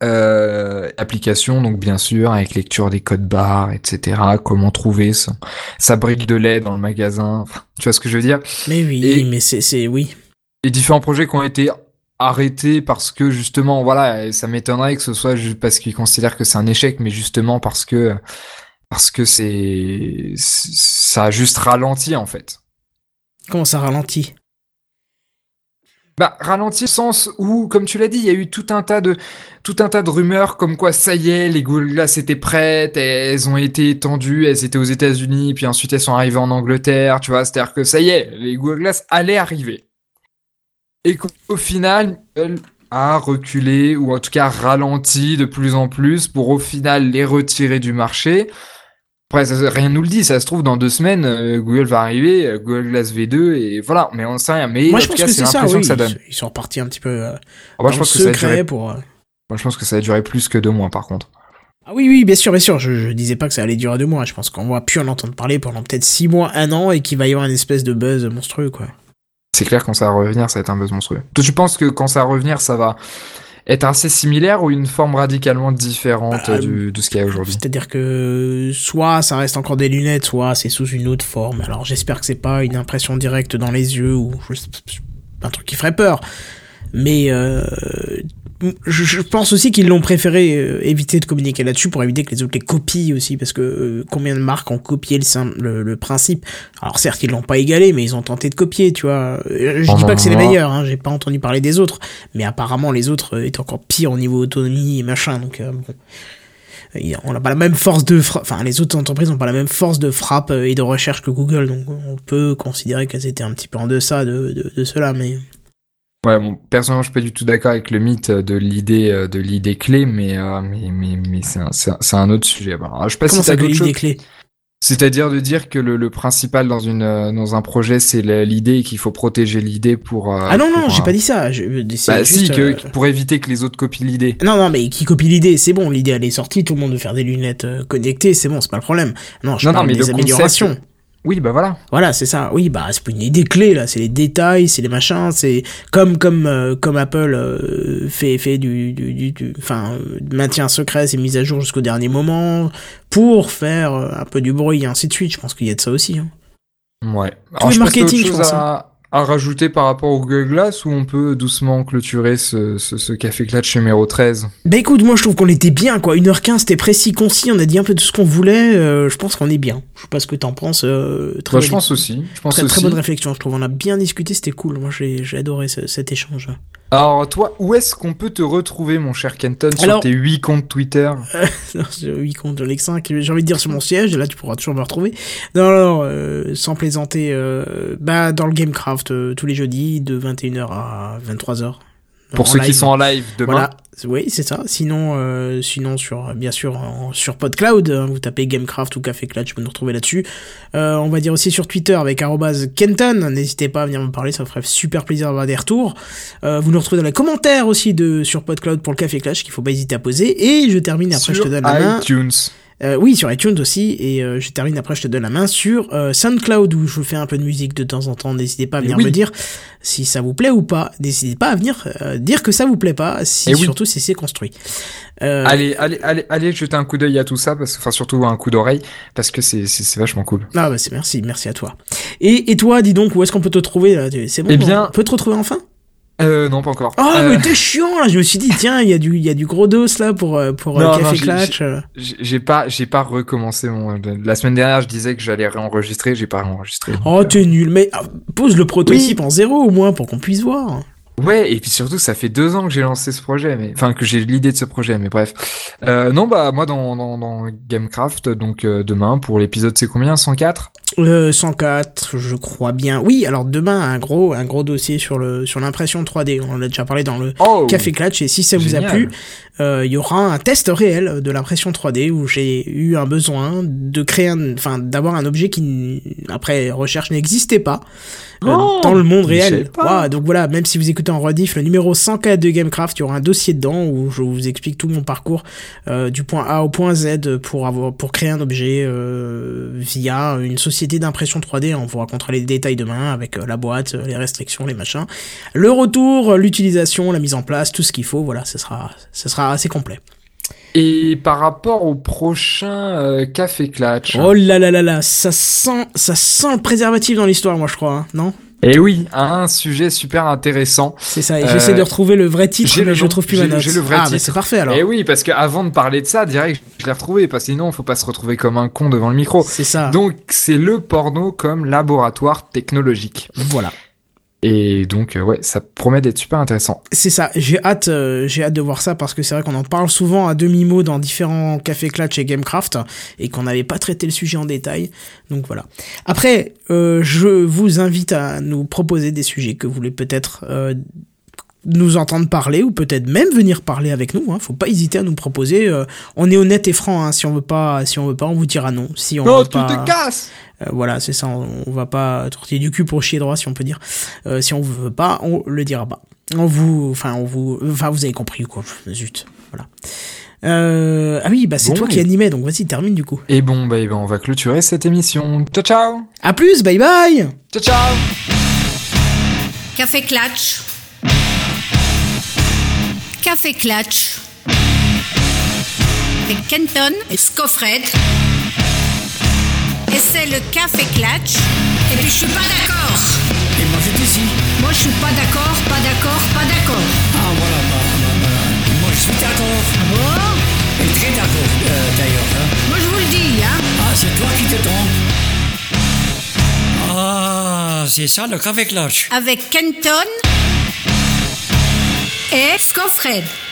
A: Euh, application donc bien sûr avec lecture des codes barres etc comment trouver son, sa brique de lait dans le magasin. Enfin, tu vois ce que je veux dire?
B: Mais oui,
A: Et-
B: mais c'est, oui.
A: les différents projets qui ont été arrêtés parce que justement voilà ça m'étonnerait que ce soit juste parce qu'ils considèrent que c'est un échec mais justement parce que parce que c'est ça a juste ralenti en fait.
B: Comment ça ralentit?
A: Bah, ralenti sens où, comme tu l'as dit, il y a eu tout un tas de, rumeurs comme quoi ça y est, les Glass étaient prêtes, elles ont été étendues, elles étaient aux États-Unis, puis ensuite elles sont arrivées en Angleterre, tu vois, c'est-à-dire que ça y est, les Glass allaient arriver. et qu'au final, Google a reculé ou en tout cas ralenti de plus en plus pour au final les retirer du marché. Après, ça, rien nous le dit. Ça se trouve dans deux semaines, euh, Google va arriver, euh, Google Glass V2 et voilà. Mais on sait rien. Mais
B: Moi,
A: en
B: je
A: tout
B: pense
A: cas,
B: que
A: c'est
B: ça, oui.
A: que ça donne.
B: Ils sont repartis un petit peu euh,
A: Ah, moi,
B: dans
A: je
B: le
A: pense que ça a
B: secret
A: duré.
B: pour...
A: Moi, je pense que ça a duré plus que deux mois, par contre.
B: Ah oui, oui, bien sûr, bien sûr. Je, je disais pas que ça allait durer deux mois. Je pense qu'on va plus en entendre parler pendant peut-être six mois, un an, et qu'il va y avoir une espèce de buzz monstrueux, quoi.
A: C'est clair, quand ça va revenir, ça va être un buzz monstrueux. Toi, tu penses que quand ça va revenir, ça va être assez similaire ou une forme radicalement différente
B: Bah,
A: du- de ce qu'il y a aujourd'hui
B: C'est-à-dire que soit ça reste encore des lunettes, soit c'est sous une autre forme. Alors j'espère que c'est pas une impression directe dans les yeux ou un truc qui ferait peur. Mais euh, je, je pense aussi qu'ils l'ont préféré euh, éviter de communiquer là-dessus pour éviter que les autres les copient aussi, parce que euh, combien de marques ont copié le, le, le principe? Alors certes, ils l'ont pas égalé, mais ils ont tenté de copier, tu vois. Euh, Je dis pas que c'est les meilleurs, hein, j'ai pas entendu parler des autres, mais apparemment les autres euh, étaient encore pires au niveau autonomie et machin, donc euh, bon. On n'a pas la même force de frappe, enfin les autres entreprises n'ont pas la même force de frappe et de recherche que Google, donc on peut considérer qu'elles étaient un petit peu en deçà de, de, de cela, mais
A: Ouais, bon, personnellement, je suis pas du tout d'accord avec le mythe de l'idée euh, de l'idée clé, mais euh, mais mais, mais c'est un, c'est un, un autre sujet. Bon, alors, je sais pas
B: comment
A: si
B: ça l'idée clé?
A: C'est-à-dire de dire que le, le principal dans une euh, dans un projet, c'est l'idée et qu'il faut protéger l'idée pour. euh,
B: Ah non, non, j'ai
A: euh,
B: pas dit ça, je,
A: Bah
B: juste,
A: si, que,
B: euh,
A: pour éviter que les autres copient l'idée.
B: Non, non, mais qui copie l'idée, c'est bon, l'idée elle est sortie, tout le monde veut faire des lunettes euh, connectées, c'est bon, c'est pas le problème. Non, je
A: Non, non,
B: parle
A: mais
B: des
A: le concept-
B: améliorations.
A: Oui, bah voilà.
B: Voilà, c'est ça. Oui, bah c'est pas une idée clé là, c'est les détails, c'est les machins, c'est comme comme euh, comme Apple euh, fait fait du du du, du- enfin euh, maintient secret ses mises à jour jusqu'au dernier moment pour faire euh, un peu du bruit et ainsi de suite. Je pense qu'il y a de ça aussi. hein.
A: Ouais.
B: Tout le
A: je
B: marketing, je pense, hein.
A: à, à rajouter par rapport au Google Glass ou on peut doucement clôturer ce, ce, ce café clutch numéro 13
B: Bah écoute, moi je trouve qu'on était bien quoi. 1h15, c'était précis, concis, on a dit un peu tout ce qu'on voulait. euh, je pense qu'on est bien. Je sais pas ce que t'en penses. euh, très
A: Bah, je pense aussi. Je pense
B: Très, très
A: aussi.
B: bonne réflexion, je trouve. On a bien discuté, c'était cool. Moi, j'ai j'ai adoré ce- cet échange.
A: Alors toi, où est-ce qu'on peut te retrouver, mon cher Kenton, sur
B: Alors-
A: tes 8 comptes Twitter? (laughs)
B: Sur 8 comptes de Lex 5, j'ai envie de dire sur mon siège, et là tu pourras toujours me retrouver. Non, non, euh, sans plaisanter, euh, bah, dans le Gamecraft, euh, tous les jeudis, de 21h à 23h.
A: Pour ceux qui sont en live demain.
B: Voilà, oui, c'est ça. Sinon, euh, sinon sur, bien sûr, sur PodCloud, hein, vous tapez Gamecraft ou Café Clutch, vous nous retrouvez là-dessus. Euh, on va dire aussi sur Twitter avec Kenton. N'hésitez pas à venir me parler, ça me ferait super plaisir d'avoir des retours. Euh, vous nous retrouvez dans les commentaires aussi de sur PodCloud pour le Café Clutch qu'il faut pas hésiter à poser. Et je termine après, je te donne la main.
A: iTunes.
B: Euh, oui, sur iTunes aussi. Et euh, je termine après, je te donne la main sur euh, SoundCloud où je fais un peu de musique de temps en temps. N'hésitez pas à venir
A: oui.
B: me dire si ça vous plaît ou pas. N'hésitez pas à venir euh, dire que ça vous plaît pas, si
A: oui.
B: surtout si c'est construit. Euh,
A: Allez, allez, allez, allez jeter un coup d'œil à tout ça, parce, enfin surtout un coup d'oreille, parce que c'est, vachement cool.
B: Ah bah c'est merci, merci à toi. Et, et toi, dis donc, où est-ce qu'on peut te trouver C'est bon,
A: Eh bien-
B: on peut te retrouver enfin?
A: Euh, non, pas encore.
B: Oh
A: Euh,
B: mais t'es chiant là, je me suis dit tiens, il y a du il y a du gros dos là pour euh, pour euh,
A: Non,
B: Café
A: non, j'ai-
B: Clutch. euh.
A: j'ai j'ai pas, j'ai pas recommencé mon. La semaine dernière, je disais que j'allais réenregistrer, j'ai pas réenregistré.
B: Oh
A: euh,
B: t'es nul, mais ah, pose le prototype en zéro au moins pour qu'on puisse voir.
A: Ouais, et puis surtout, ça fait deux ans que j'ai lancé ce projet, mais enfin que j'ai l'idée de ce projet, mais bref. Euh, non, bah moi dans dans, dans Gamecraft, donc euh, demain pour l'épisode, c'est combien? 104
B: Euh, 104, je crois bien. Oui, alors demain un gros un gros dossier sur le sur l'impression 3D. On en a déjà parlé dans le
A: Oh
B: Café Clutch et si ça vous a plu, euh, il y aura un test réel de l'impression 3D où j'ai eu un besoin de créer un, enfin d'avoir un objet qui après recherche n'existait pas euh,
A: Oh,
B: dans le monde réel. donc voilà, même si vous écoutez en rediff le numéro 104 de Gamecraft, il y aura un dossier dedans où je vous explique tout mon parcours euh, du point A au point Z pour avoir pour créer un objet via une société d'impression 3D. On vous racontera les détails demain avec euh, la boîte, euh, les restrictions, les machins, le retour, euh, l'utilisation, la mise en place, tout ce qu'il faut. Voilà, ce sera ce sera assez complet.
A: Et par rapport au prochain euh, Café Clutch.
B: Oh là là là là, ça sent ça sent le préservatif dans l'histoire, moi je crois, hein, non?
A: Et oui, un sujet super intéressant.
B: C'est ça. Et
A: Euh,
B: j'essaie de retrouver le vrai titre, mais
A: le
B: je trouve plus ma note.
A: j'ai le vrai
B: ah, bah,
A: titre.
B: c'est parfait alors.
A: Et oui, parce que avant de parler de ça, direct, je l'ai retrouvé, parce que sinon, faut pas se retrouver comme un con devant le micro.
B: C'est ça.
A: Donc, c'est le porno comme laboratoire technologique.
B: voilà.
A: Et donc, euh, ouais, ça promet d'être super intéressant.
B: C'est ça, j'ai hâte, euh, j'ai hâte de voir ça parce que c'est vrai qu'on en parle souvent à demi-mot dans différents cafés Clutch et Gamecraft et qu'on n'avait pas traité le sujet en détail. Donc voilà. Après, euh, je vous invite à nous proposer des sujets que vous voulez peut-être euh, nous entendre parler ou peut-être même venir parler avec nous. Hein. Faut pas hésiter à nous proposer. euh, on est honnête et franc. Hein. Si on veut pas, si on veut pas, on vous dira non. Si on
A: Non,
B: veut
A: tu
B: pas,
A: te casses
B: euh, voilà, c'est ça. On, on va pas tortiller du cul pour chier droit, si on peut dire. Euh, si on veut pas, on le dira pas. On vous, enfin, on vous, enfin, vous avez compris quoi. Zut, voilà. Euh, ah oui, bah c'est
A: Bon,
B: toi qui
A: et-
B: animais, donc vas-y, termine du coup.
A: Et bon, bah, eh ben, on va clôturer cette émission. Ciao, ciao
B: À plus, bye bye.
A: Ciao, ciao
C: Café Clutch. Café Clutch. Avec Kenton et Scoffred. Et c'est le Café Clutch. Et puis je suis pas d'accord.
E: Et moi j'étais ici.
C: Moi je suis pas d'accord, pas d'accord, pas d'accord.
E: Ah voilà, bah, bah, bah. moi je suis d'accord.
C: Bon,
E: Et très d'accord euh, d'ailleurs. hein.
C: moi je vous le dis, hein.
E: Ah, c'est toi qui te trompes. Ah, c'est ça le café clutch.
C: Avec Kenton et Scoffred.